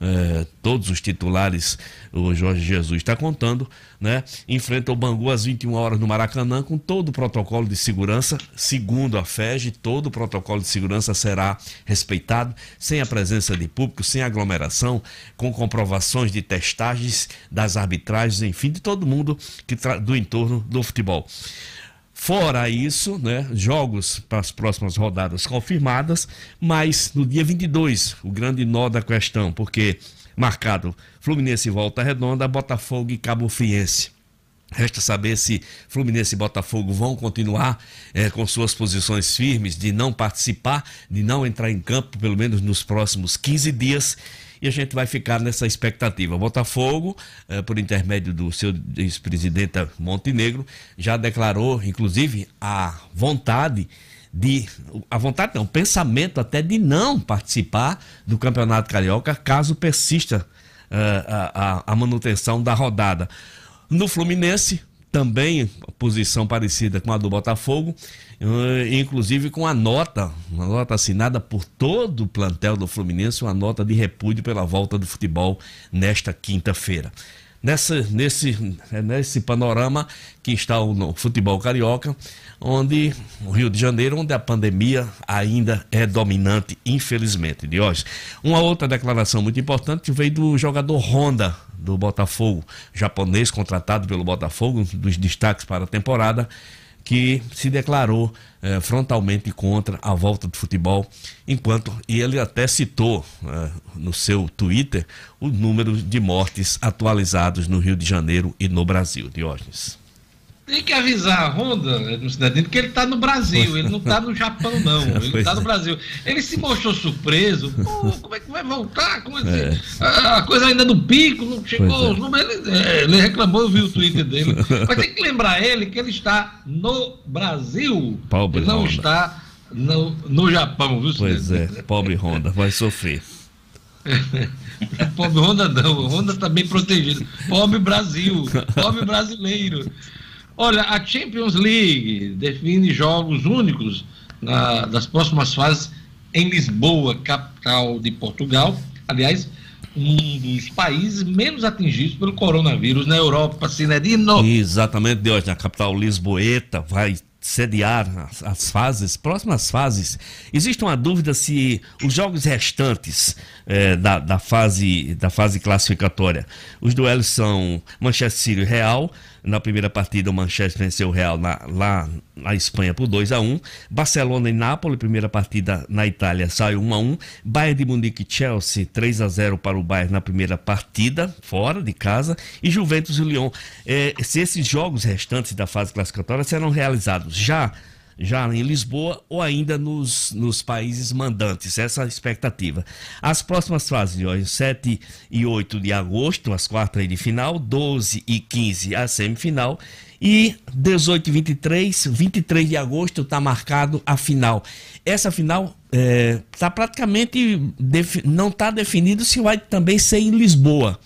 é, todos os titulares o Jorge Jesus está contando, né? Enfrenta o Bangu às 21 horas no Maracanã com todo o protocolo de segurança. Segundo a FEG, todo o protocolo de segurança será respeitado, sem a presença de público, sem aglomeração, com comprovações de testagens das arbitragens, enfim, de todo mundo que do entorno do futebol. Fora isso, né, jogos para as próximas rodadas confirmadas, mas no dia 22, o grande nó da questão, porque marcado Fluminense e Volta Redonda, Botafogo e Cabo Friense. Resta saber se Fluminense e Botafogo vão continuar é, com suas posições firmes de não participar, de não entrar em campo, pelo menos nos próximos 15 dias e a gente vai ficar nessa expectativa. Botafogo, eh, por intermédio do seu ex-presidente Montenegro, já declarou, inclusive, a vontade de a vontade não, o pensamento até de não participar do Campeonato Carioca caso persista uh, a, a, manutenção da rodada. No Fluminense, também posição parecida com a do Botafogo, uh, inclusive com a nota, uma nota assinada por todo o plantel do Fluminense, uma nota de repúdio pela volta do futebol nesta quinta-feira. Nessa, nesse, é nesse panorama que está o futebol carioca, onde o Rio de Janeiro, onde a pandemia ainda é dominante, infelizmente. De hoje. Uma outra declaração muito importante veio do jogador Honda do Botafogo, japonês contratado pelo Botafogo, dos destaques para a temporada, que se declarou eh, frontalmente contra a volta do futebol, enquanto e ele até citou eh, no seu Twitter o número de mortes atualizados no Rio de Janeiro e no Brasil, Diógenes. Tem que avisar a Honda, no cidadino, que ele está no Brasil, ele não está no Japão, não. Ele está no Brasil. Ele se mostrou surpreso. Pô, como é que vai voltar? Assim? é. A coisa ainda no pico, não chegou os é. números. Ele, é, ele, reclamou, eu vi o Twitter dele. Mas tem que lembrar ele que ele está no Brasil. Pobre ele não Honda. está no, no Japão, viu, Pois é, pobre Honda, vai sofrer. pobre Honda não, Honda está bem protegido. Pobre Brasil, pobre brasileiro. Olha, a Champions League define jogos únicos na, das próximas fases em Lisboa, capital de Portugal. Aliás, um dos países menos atingidos pelo coronavírus na Europa, Cinedino. Exatamente, Deus, na capital lisboeta, vai sediar as, as, fases, próximas fases. Existe uma dúvida se os jogos restantes eh, da, da, fase, da fase classificatória, os duelos são Manchester City Real, na primeira partida, o Manchester venceu o Real na, lá na Espanha por 2 a 1 Barcelona e Nápoles, primeira partida na Itália, saiu 1 a 1 Bayern de Munique e Chelsea, 3 a 0 para o Bayern na primeira partida, fora de casa. E Juventus e Lyon. É, se esses jogos restantes da fase classificatória serão realizados já já em Lisboa ou ainda nos, nos países mandantes. Essa é a expectativa. As próximas fases, ó, 7 e 8 de agosto, as quartas de final, 12 e 15 a semifinal. E 18 e 23, 23 de agosto está marcado a final. Essa final está é, praticamente não está definido se vai também ser em Lisboa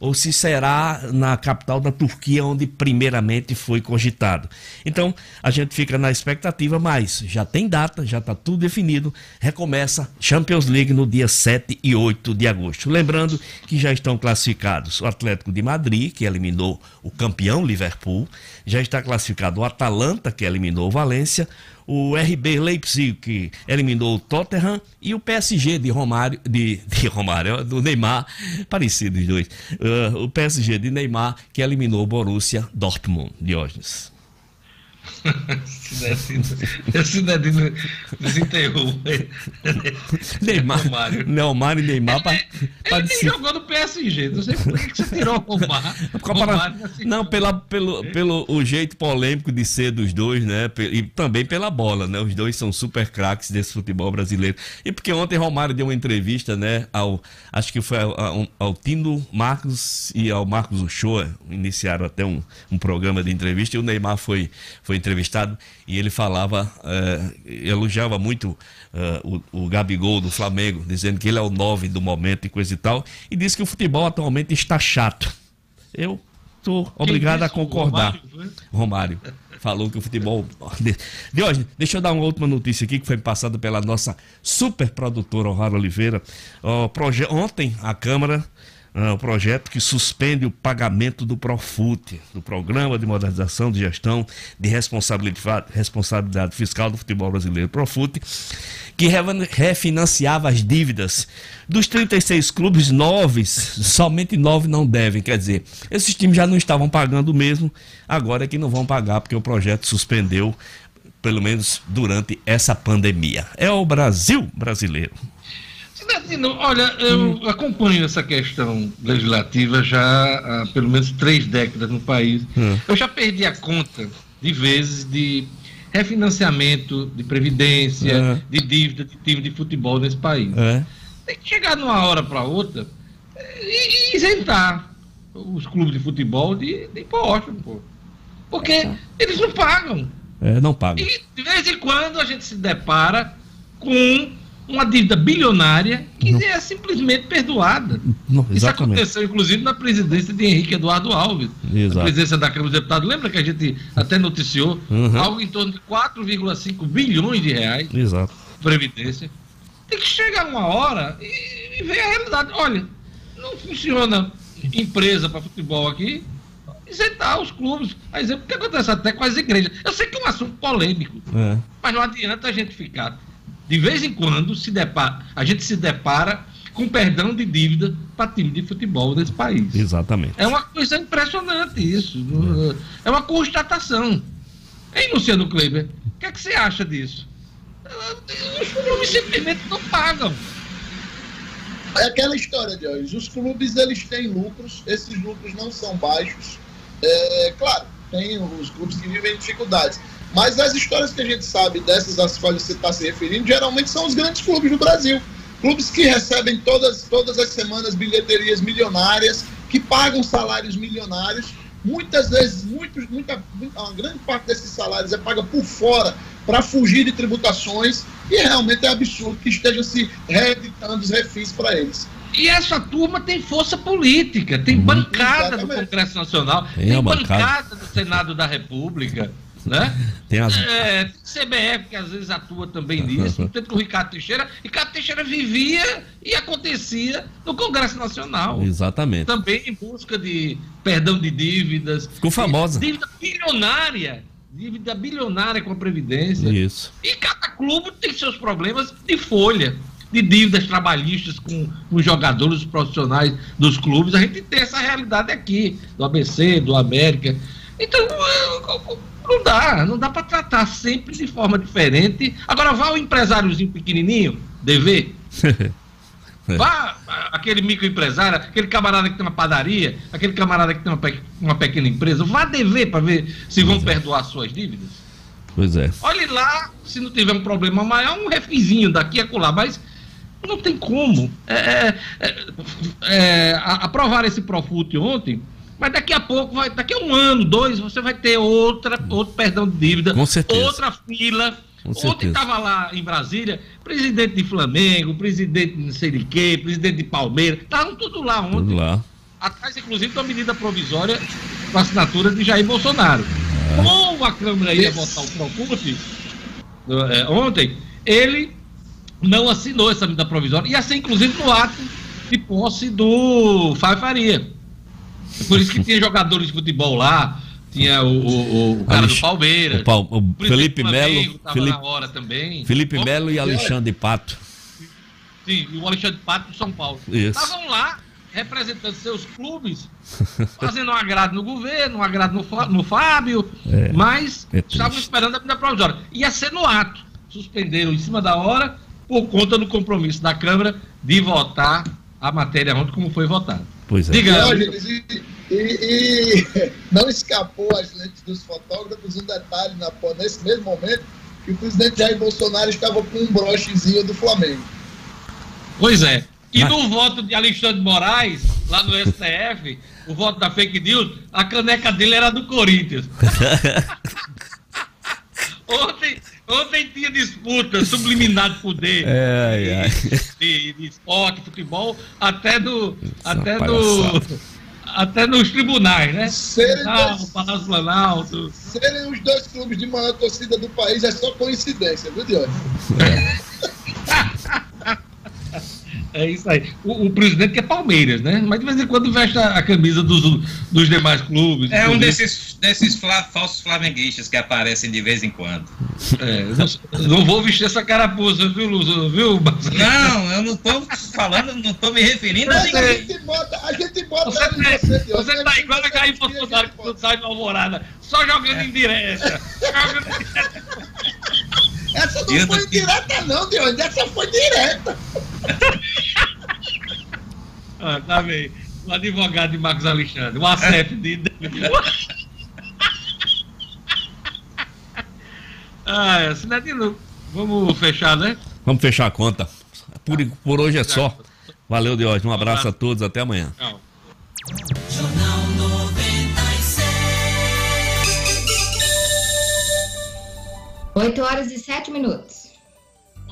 ou se será na capital da Turquia, onde primeiramente foi cogitado. Então, a gente fica na expectativa, mas já tem data, já está tudo definido. Recomeça Champions League no dia 7 e 8 de agosto. Lembrando que já estão classificados o Atlético de Madrid, que eliminou o campeão Liverpool, já está classificado o Atalanta, que eliminou o Valência, o RB Leipzig, que eliminou o Tottenham, e o PSG de Romário, de, de Romário, do Neymar, parecido os dois. Uh, o PSG de Neymar, que eliminou o Borussia Dortmund, Diógenes. Esse Cidadino desenterrou. Neymar. Romário. Neymar e Neymar. Ele, ele nem jogou no PSG. Não sei por que você tirou o Romário. Romário não, pela, pelo, pelo o jeito polêmico de ser dos dois, né? E também pela bola, né? Os dois são super craques desse futebol brasileiro. E porque ontem Romário deu uma entrevista, né? Ao, acho que foi ao, ao Tino Marcos e ao Marcos Uchoa. Iniciaram até um, um programa de entrevista e o Neymar foi, foi entrevistado e ele falava, uh, elogiava muito uh, o, o Gabigol do Flamengo, dizendo que ele é o nove do momento e coisa e tal, e disse que o futebol atualmente está chato. Eu estou obrigado a concordar. Romário, Romário falou que o futebol. De hoje, deixa eu dar uma última notícia aqui que foi passada pela nossa super produtora O'Hara Oliveira. Ontem a Câmara o projeto que suspende o pagamento do Profut, do Programa de Modernização de Gestão de Responsabilidade, Responsabilidade Fiscal do Futebol Brasileiro, Profut, que refinanciava as dívidas dos 36 clubes, nove, somente nove não devem. Quer dizer, esses times já não estavam pagando mesmo, agora é que não vão pagar, porque o projeto suspendeu, pelo menos durante essa pandemia. É o Brasil brasileiro. Cidadino, olha, eu hum. acompanho essa questão legislativa já há pelo menos três décadas no país. Hum. Eu já perdi a conta de vezes de refinanciamento de previdência, é. de dívida de time de futebol nesse país. É. Tem que chegar numa hora para outra e, e, isentar os clubes de futebol de, de impostos, pô. Porque é. eles não pagam. É, não pagam. E de vez em quando a gente se depara com uma dívida bilionária que não. é simplesmente perdoada. Não, Isso aconteceu, inclusive, na presidência de Henrique Eduardo Alves, Exato. na presidência da Câmara dos Deputados. Lembra que a gente até noticiou uhum. algo em torno de 4,5 bilhões de reais Exato. Previdência. Tem que chegar uma hora e, e ver a realidade. Olha, não funciona empresa para futebol aqui, isentar os clubes. A exemplo, o que acontece até com as igrejas. Eu sei que é um assunto polêmico, é. mas não adianta a gente ficar de vez em quando se depara, a gente se depara com perdão de dívida para time de futebol desse país. Exatamente. É uma coisa impressionante isso. É, é uma constatação. Hein, Luciano Kleber? O que, é que você acha disso? Os clubes simplesmente não pagam. É aquela história de Os clubes eles têm lucros, esses lucros não são baixos. É, claro, tem os clubes que vivem dificuldades. Mas as histórias que a gente sabe dessas às quais você está se referindo, geralmente são os grandes clubes do Brasil. Clubes que recebem todas, todas as semanas bilheterias milionárias, que pagam salários milionários. Muitas vezes, muitos, muita, uma grande parte desses salários é paga por fora para fugir de tributações e realmente é absurdo que esteja se reeditando os refis para eles. E essa turma tem força política, tem uhum. bancada Exatamente. no Congresso Nacional, tem, tem bancada. bancada no Senado da República. Né? Tem as... É, CBF, que às vezes atua também nisso, tanto que o Ricardo Teixeira, Ricardo Teixeira vivia e acontecia no Congresso Nacional. Exatamente. Também em busca de perdão de dívidas. Ficou famosa. Dívida bilionária. Dívida bilionária com a Previdência. Isso. E cada clube tem seus problemas de folha de dívidas trabalhistas com os jogadores, os profissionais dos clubes. A gente tem essa realidade aqui, do ABC, do América. Então, não dá, não dá para tratar sempre de forma diferente. Agora, vá o empresáriozinho pequenininho, dever. Vá aquele microempresário, aquele camarada que tem uma padaria, aquele camarada que tem uma, uma pequena empresa, vá dever para ver se vão perdoar suas dívidas. Pois é. Olhe lá, se não tiver um problema maior, um refizinho daqui a colar, mas não tem como. É, é, é, é aprovar esse Profut ontem, mas daqui a pouco, vai, daqui a um ano, dois, você vai ter outra, outro perdão de dívida, outra fila. Com ontem estava lá em Brasília, presidente de Flamengo, presidente de não sei de quê, presidente de Palmeiras, estavam tudo lá ontem. Tudo lá. Atrás, inclusive, de uma medida provisória com a assinatura de Jair Bolsonaro. É. Como a Câmara ia votar o Profut é, ontem, ele não assinou essa medida provisória, ia ser inclusive no ato de posse do Fábio Faria. Por isso que tinha jogadores de futebol lá, tinha o, o, o cara do Palmeiras, o, o Felipe Melo, Felipe, na hora também. Felipe Melo e Alexandre Pato. Sim, e o Alexandre Pato do São Paulo. Estavam lá representando seus clubes, fazendo um agrado no governo, um agrado no, no Fábio, é, mas é estavam esperando a medida provisória. Ia ser no ato. Suspenderam em cima da hora por conta do compromisso da Câmara de votar a matéria ontem como foi votada. Pois é. Diga, e, e, e, não escapou às lentes dos fotógrafos um detalhe na, nesse mesmo momento que o presidente Jair Bolsonaro estava com um brochezinho do Flamengo. Pois é. E no voto de Alexandre Moraes, lá no STF, o voto da fake news, a caneca dele era do Corinthians. ontem, Ontem tinha disputa subliminar de poder é, de, de, de, esporte, futebol, até do. até do. Até nos tribunais, né? Serem, Não, dois, Palácio Planalto. serem os dois clubes de maior torcida do país é só coincidência, viu, Diogo? É isso aí. O, o, presidente que é Palmeiras, né? Mas de vez em quando veste a, a camisa dos, dos demais clubes. É um desses, desses fla, falsos flamenguistas que aparecem de vez em quando. É, não, não, vou vestir essa carapuça, viu, Luz? Viu, Não, eu não estou falando, não estou me referindo a ninguém. A gente bota, a gente bota. Você, tá, você, você tá igual a Jair Bolsonaro que não sai da alvorada, só jogando é. em direta. Jogando em direta. Essa não foi direta, não, Deus. Essa foi direta. ah, tá bem. O advogado de Marcos Alexandre, o ACEF de. ah, é, vamos fechar, né? Vamos fechar a conta. Por, por hoje é só. Valeu, Deus. Um abraço a todos. Até amanhã. Tchau. 8 horas e 7 minutos.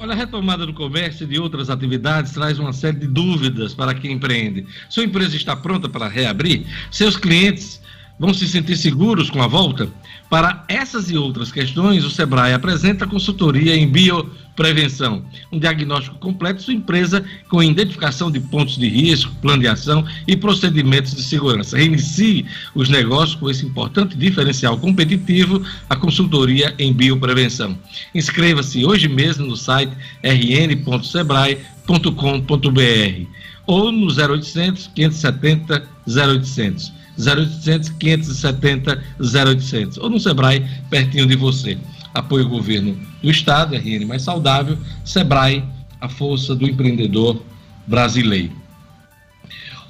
Olha, a retomada do comércio e de outras atividades traz uma série de dúvidas para quem empreende. Sua empresa está pronta para reabrir? Seus clientes vão se sentir seguros com a volta? Para essas e outras questões, o Sebrae apresenta consultoria em bioprevenção, um diagnóstico completo de sua empresa com identificação de pontos de risco, plano de ação e procedimentos de segurança. Reinicie os negócios com esse importante diferencial competitivo, a consultoria em bioprevenção. Inscreva-se hoje mesmo no site rn.sebrae.com.br ou no 0800 570 0800. 0800 570 0800 ou no Sebrae, pertinho de você. Apoio Governo do Estado, RN Mais Saudável, Sebrae, a força do empreendedor brasileiro.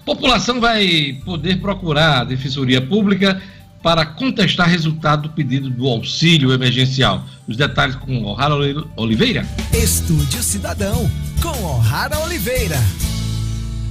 População vai poder procurar a Defensoria Pública para contestar resultado do pedido do auxílio emergencial. Os detalhes com O'Hara Oliveira. Estúdio Cidadão, com O'Hara Oliveira.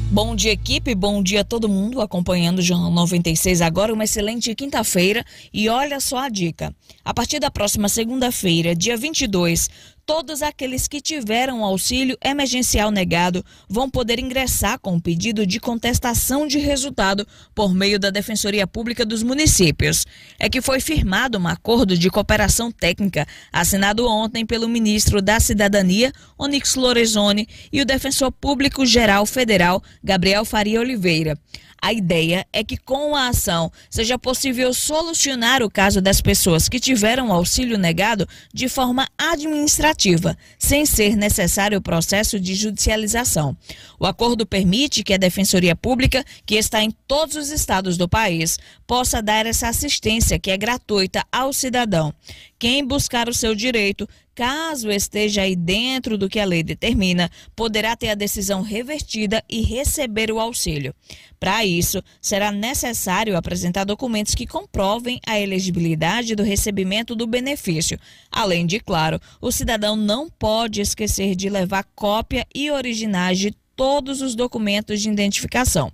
Bom dia, equipe. Bom dia a todo mundo acompanhando o Jornal 96 agora. Uma excelente quinta-feira. E olha só a dica. A partir da próxima segunda-feira, dia 22, todos aqueles que tiveram auxílio emergencial negado vão poder ingressar com pedido de contestação de resultado por meio da Defensoria Pública dos Municípios. É que foi firmado um acordo de cooperação técnica assinado ontem pelo ministro da Cidadania, Onyx Lorenzoni, e o defensor público geral federal, Gabriel Faria Oliveira. A ideia é que com a ação seja possível solucionar o caso das pessoas que tiveram auxílio negado de forma administrativa, sem ser necessário o processo de judicialização. O acordo permite que a Defensoria Pública, que está em todos os estados do país, possa dar essa assistência que é gratuita ao cidadão. Quem buscar o seu direito caso esteja aí dentro do que a lei determina, poderá ter a decisão revertida e receber o auxílio. Para isso, será necessário apresentar documentos que comprovem a elegibilidade do recebimento do benefício. Além de, claro, o cidadão não pode esquecer de levar cópia e originais de todos os documentos de identificação.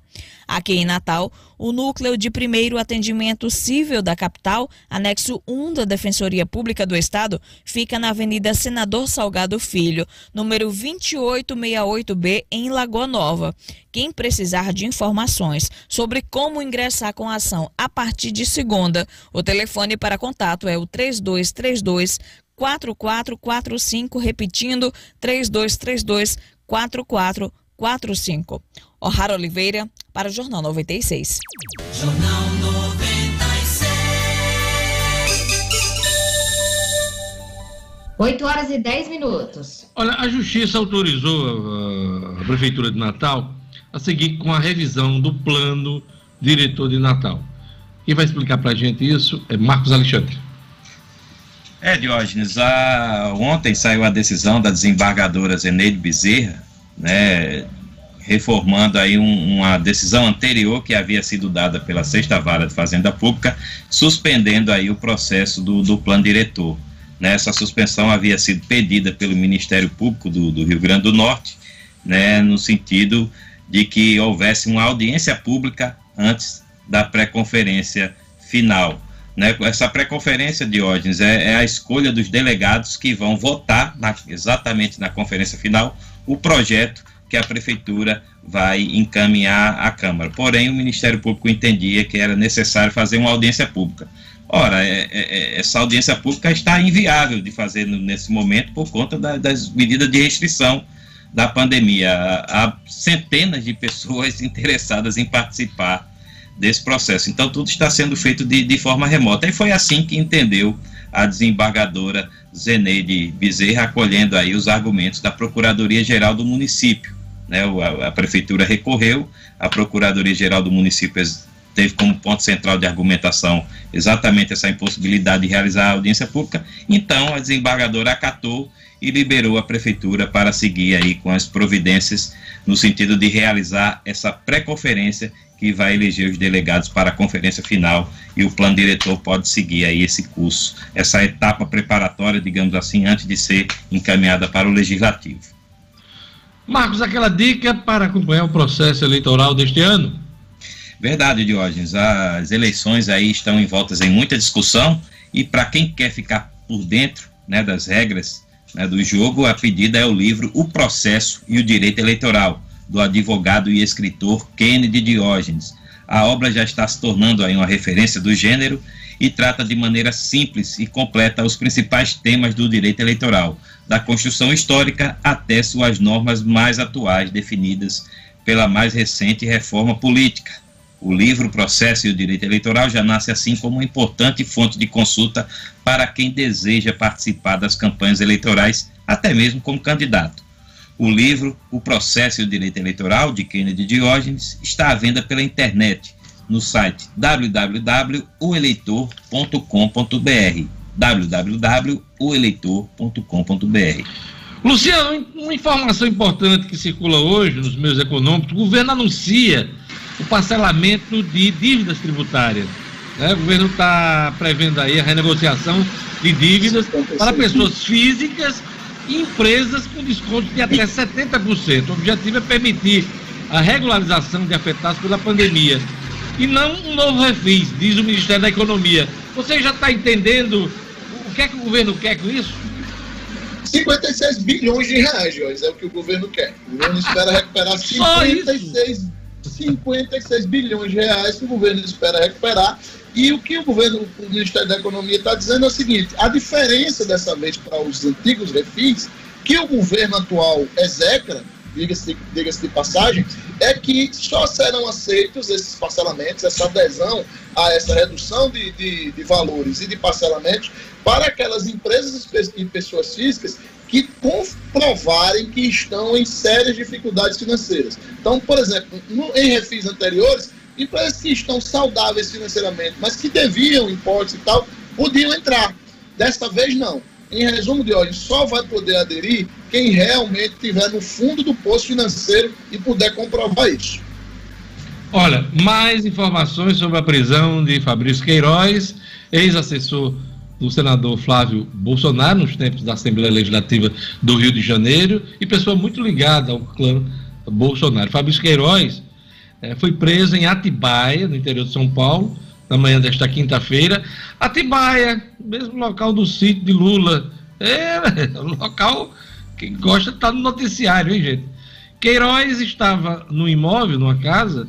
Aqui em Natal, o núcleo de primeiro atendimento civil da capital, anexo 1 da Defensoria Pública do Estado, fica na Avenida Senador Salgado Filho, número 2868B, em Lagoa Nova. Quem precisar de informações sobre como ingressar com a ação a partir de segunda, o telefone para contato é o 3232 4445, repetindo 3232 4445. 45. O'Hara Oliveira, para o Jornal 96. Jornal 96. 8 horas e 10 minutos. Olha, a Justiça autorizou a, a Prefeitura de Natal a seguir com a revisão do plano diretor de Natal. Quem vai explicar para a gente isso é Marcos Alexandre. É, Diógenes, a... ontem saiu a decisão da desembargadora Zeneide Bezerra, né, reformando aí um, uma decisão anterior que havia sido dada pela Sexta Vara de Fazenda Pública, suspendendo aí o processo do, do plano diretor. Né, essa suspensão havia sido pedida pelo Ministério Público do, do Rio Grande do Norte, né, no sentido de que houvesse uma audiência pública antes da pré-conferência final. Né, essa pré-conferência, Diógenes, é, é, a escolha dos delegados que vão votar na, exatamente na conferência final o projeto que a prefeitura vai encaminhar à Câmara. Porém, o Ministério Público entendia que era necessário fazer uma audiência pública. Ora, é, é, é essa audiência pública está inviável de fazer nesse momento por conta da, das medidas de restrição da pandemia. Há centenas de pessoas interessadas em participar desse processo. Então, tudo está sendo feito de, de forma remota. E foi assim que entendeu a desembargadora Zeneide Bezerra, acolhendo aí os argumentos da Procuradoria-Geral do município. Né, a, a prefeitura recorreu, a Procuradoria-Geral do município teve como ponto central de argumentação exatamente essa impossibilidade de realizar a audiência pública, então a desembargadora acatou e liberou a prefeitura para seguir aí com as providências no sentido de realizar essa pré-conferência que vai eleger os delegados para a conferência final e o plano diretor pode seguir aí esse curso, essa etapa preparatória, digamos assim, antes de ser encaminhada para o legislativo. Marcos, aquela dica para acompanhar o processo eleitoral deste ano? Verdade, Diógenes. As eleições aí estão envoltas em muita discussão e para quem quer ficar por dentro né, das regras né, do jogo, a pedida é o livro O Processo e o Direito Eleitoral, do advogado e escritor Kennedy Diógenes. A obra já está se tornando aí uma referência do gênero e trata de maneira simples e completa os principais temas do direito eleitoral, da construção histórica até suas normas mais atuais definidas pela mais recente reforma política. O livro Processo e o Direito Eleitoral já nasce assim como uma importante fonte de consulta para quem deseja participar das campanhas eleitorais, até mesmo como candidato. O livro O Processo e o Direito Eleitoral, de Kennedy Diógenes, está à venda pela internet no site www.oeleitor.com.br www.oeleitor.com.br Luciano, uma informação importante que circula hoje nos meios econômicos, o governo anuncia o parcelamento de dívidas tributárias. Né? O governo está prevendo aí a renegociação de dívidas para pessoas físicas e empresas com desconto de até 70%. O objetivo é permitir a regularização de afetados pela pandemia. E não um novo refis, diz o Ministério da Economia. Você já está entendendo o que é que o governo quer com isso? 56 bilhões de reais, Jorge, é o que o governo quer. O governo espera recuperar 56, 56 bilhões de reais que o governo espera recuperar. E o que o governo, o Ministério da Economia está dizendo é o seguinte: a diferença dessa vez para os antigos refis, que o governo atual execra, diga-se diga de passagem, é que só serão aceitos esses parcelamentos, essa adesão a essa redução de, de, de valores e de parcelamentos para aquelas empresas e pessoas físicas que comprovarem que estão em sérias dificuldades financeiras. Então, por exemplo, no, em refis anteriores, empresas que estão saudáveis financeiramente, mas que deviam impostos e tal, podiam entrar. Desta vez, não. Em resumo de hoje, só vai poder aderir quem realmente estiver no fundo do poço financeiro e puder comprovar isso. Olha, mais informações sobre a prisão de Fabrício Queiroz, ex-assessor do senador Flávio Bolsonaro, nos tempos da Assembleia Legislativa do Rio de Janeiro, e pessoa muito ligada ao clã Bolsonaro. Fabrício Queiroz é, foi preso em Atibaia, no interior de São Paulo, na manhã desta quinta-feira. Atibaia, mesmo local do sítio de Lula. É, um local que gosta de estar no noticiário, hein, gente? Queiroz estava no imóvel, numa casa,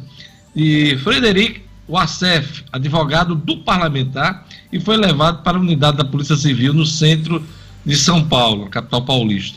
de Frederic Wassef, advogado do parlamentar, e foi levado para a unidade da Polícia Civil no centro de São Paulo, capital paulista.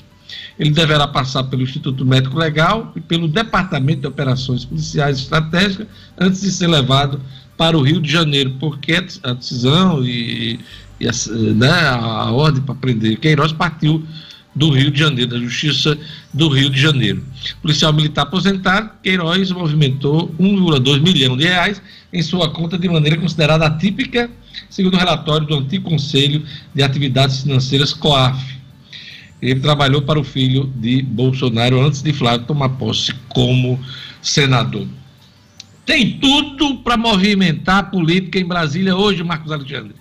Ele deverá passar pelo Instituto Médico Legal e pelo Departamento de Operações Policiais Estratégicas antes de ser levado para o Rio de Janeiro, porque a decisão e, e a, né, a ordem para prender Queiroz partiu do Rio de Janeiro, da Justiça do Rio de Janeiro. policial militar aposentado, Queiroz movimentou 1,2 milhão de reais em sua conta de maneira considerada atípica, segundo o relatório do antigo Conselho de Atividades Financeiras COAF. Ele trabalhou para o filho de Bolsonaro antes de Flávio tomar posse como senador. Tem tudo para movimentar a política em Brasília hoje, Marcos Alexandre.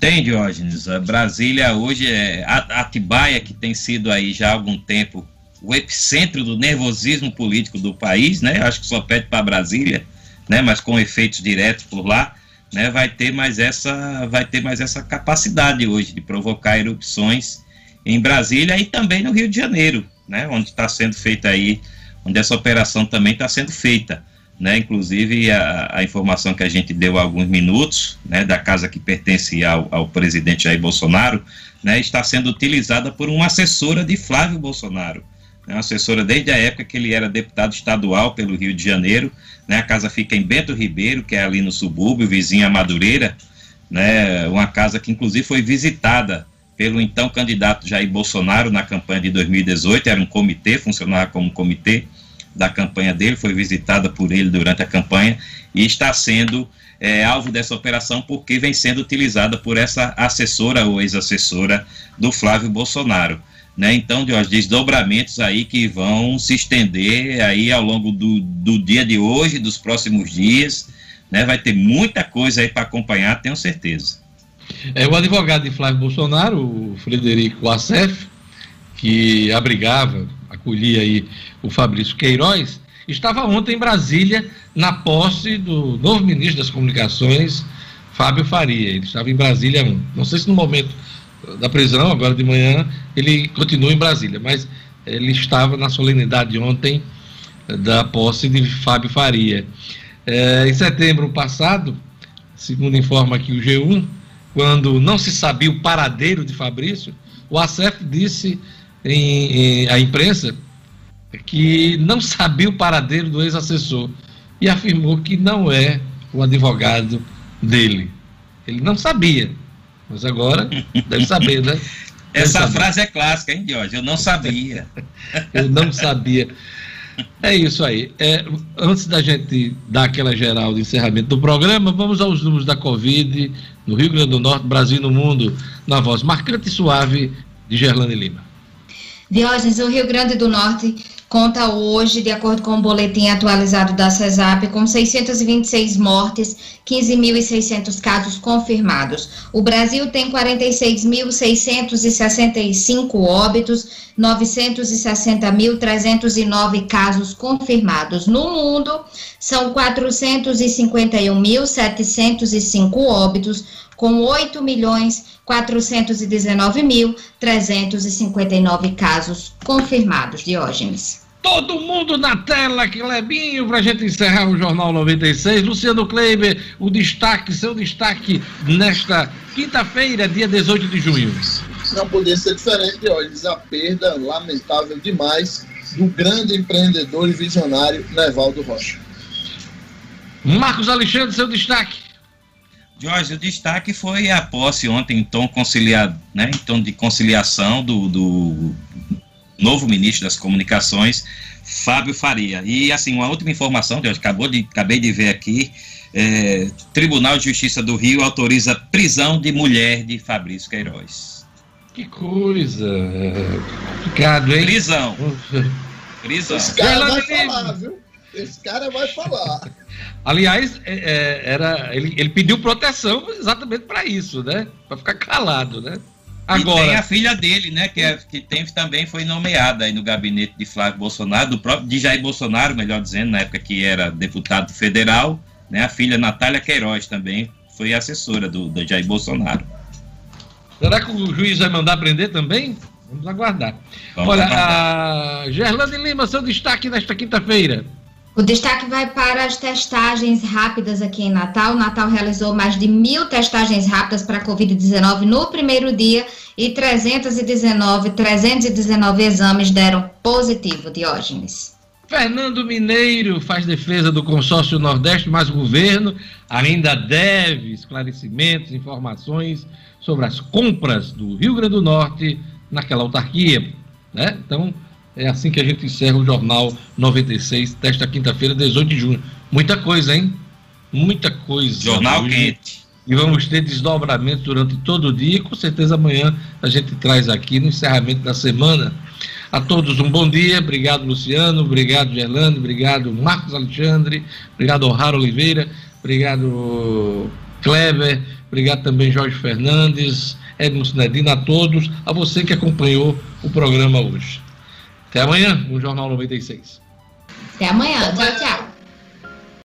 Tem, Diógenes. A Brasília hoje é Atibaia, que tem sido aí já há algum tempo o epicentro do nervosismo político do país, né? Acho que só pede para Brasília, né? Mas com efeitos diretos por lá, né? Vai ter mais essa, vai ter mais essa capacidade hoje de provocar erupções em Brasília e também no Rio de Janeiro, né, onde está sendo feita aí, onde essa operação também está sendo feita. Né, inclusive a, a, informação que a gente deu há alguns minutos, né, da casa que pertence ao, ao presidente Jair Bolsonaro, né, está sendo utilizada por uma assessora de Flávio Bolsonaro, né, uma assessora desde a época que ele era deputado estadual pelo Rio de Janeiro, né, a casa fica em Bento Ribeiro, que é ali no subúrbio, vizinha Madureira, né, uma casa que inclusive foi visitada pelo então candidato Jair Bolsonaro na campanha de 2018, era um comitê, funcionava como comitê da campanha dele, foi visitada por ele durante a campanha e está sendo é, alvo dessa operação porque vem sendo utilizada por essa assessora ou ex-assessora do Flávio Bolsonaro. Né? Então, de os desdobramentos aí que vão se estender aí ao longo do, do dia de hoje, dos próximos dias, né? Vai ter muita coisa aí para acompanhar, tenho certeza. É, o advogado de Flávio Bolsonaro, o Frederico Assef, que abrigava, acolhia aí o Fabrício Queiroz, estava ontem em Brasília na posse do novo ministro das Comunicações, Fábio Faria. Ele estava em Brasília, não sei se no momento da prisão, agora de manhã, ele continua em Brasília, mas ele estava na solenidade ontem da posse de Fábio Faria. É, em setembro passado, segundo informa aqui o G1, quando não se sabia o paradeiro de Fabrício, o ACF disse em, em, à imprensa que não sabia o paradeiro do ex-assessor e afirmou que não é o advogado dele. Ele não sabia, mas agora deve saber, né? Deve Essa saber. frase é clássica, hein, Jorge? Eu não sabia. Eu não sabia. É isso aí. É, antes da gente dar aquela geral de encerramento do programa, vamos aos números da Covid no Rio Grande do Norte, Brasil e no mundo, na voz marcante e suave de Gerlane Lima. Diógenes, o Rio Grande do Norte conta hoje, de acordo com o boletim atualizado da CESAP, com 626 mortes, 15.600 casos confirmados. O Brasil tem 46.665 óbitos, 960.309 casos confirmados. No mundo, são 451.705 óbitos, com 8 milhões 419.359 casos confirmados, Diógenes. Todo mundo na tela, Clebinho, para a gente encerrar o Jornal 96. Luciano Kleiber, o destaque, seu destaque nesta quinta-feira, dia 18 de junho. Não poderia ser diferente, Diógenes, a perda lamentável demais do grande empreendedor e visionário Nevaldo Rocha. Marcos Alexandre, seu destaque. Jorge, o destaque foi a posse ontem em tom conciliado, né, em tom de conciliação do, do novo ministro das Comunicações, Fábio Faria. E assim, uma última informação, Jorge, acabou de, acabei de ver aqui, é, Tribunal de Justiça do Rio autoriza prisão de mulher de Fabrício Queiroz. Que coisa! Complicado, hein? Prisão. Prisão. Esse cara vai falar, viu? Esse cara vai falar. Aliás, é, é, era, ele, ele pediu proteção exatamente para isso, né? Para ficar calado, né? Agora, e tem a filha dele, né? Que, é, que tem, também foi nomeada aí no gabinete de Flávio Bolsonaro, do próprio de Jair Bolsonaro, melhor dizendo, na época que era deputado federal, né? A filha Natália Queiroz também foi assessora do, do Jair Bolsonaro. Será que o juiz vai mandar prender também? Vamos aguardar. Vamos Olha, aguardar. a Gerlane Lima, seu destaque nesta quinta-feira. O destaque vai para as testagens rápidas aqui em Natal. O Natal realizou mais de mil testagens rápidas para a Covid-19 no primeiro dia e 319, 319 exames deram positivo, Diógenes. Fernando Mineiro faz defesa do consórcio Nordeste, mas o governo ainda deve esclarecimentos, informações sobre as compras do Rio Grande do Norte naquela autarquia. Né? Então, é assim que a gente encerra o Jornal 96 desta quinta-feira, 18 de junho. Muita coisa, hein? Muita coisa. Jornal hoje. quente. E vamos ter desdobramentos durante todo o dia e com certeza amanhã a gente traz aqui no encerramento da semana. A todos um bom dia, obrigado Luciano, obrigado Gerlando, obrigado Marcos Alexandre, obrigado O'Hara Oliveira, obrigado Kleber, obrigado também Jorge Fernandes, Edmo Sinedina, a todos, a você que acompanhou o programa hoje. Até amanhã no Jornal 96. Até amanhã. Tchau, tchau.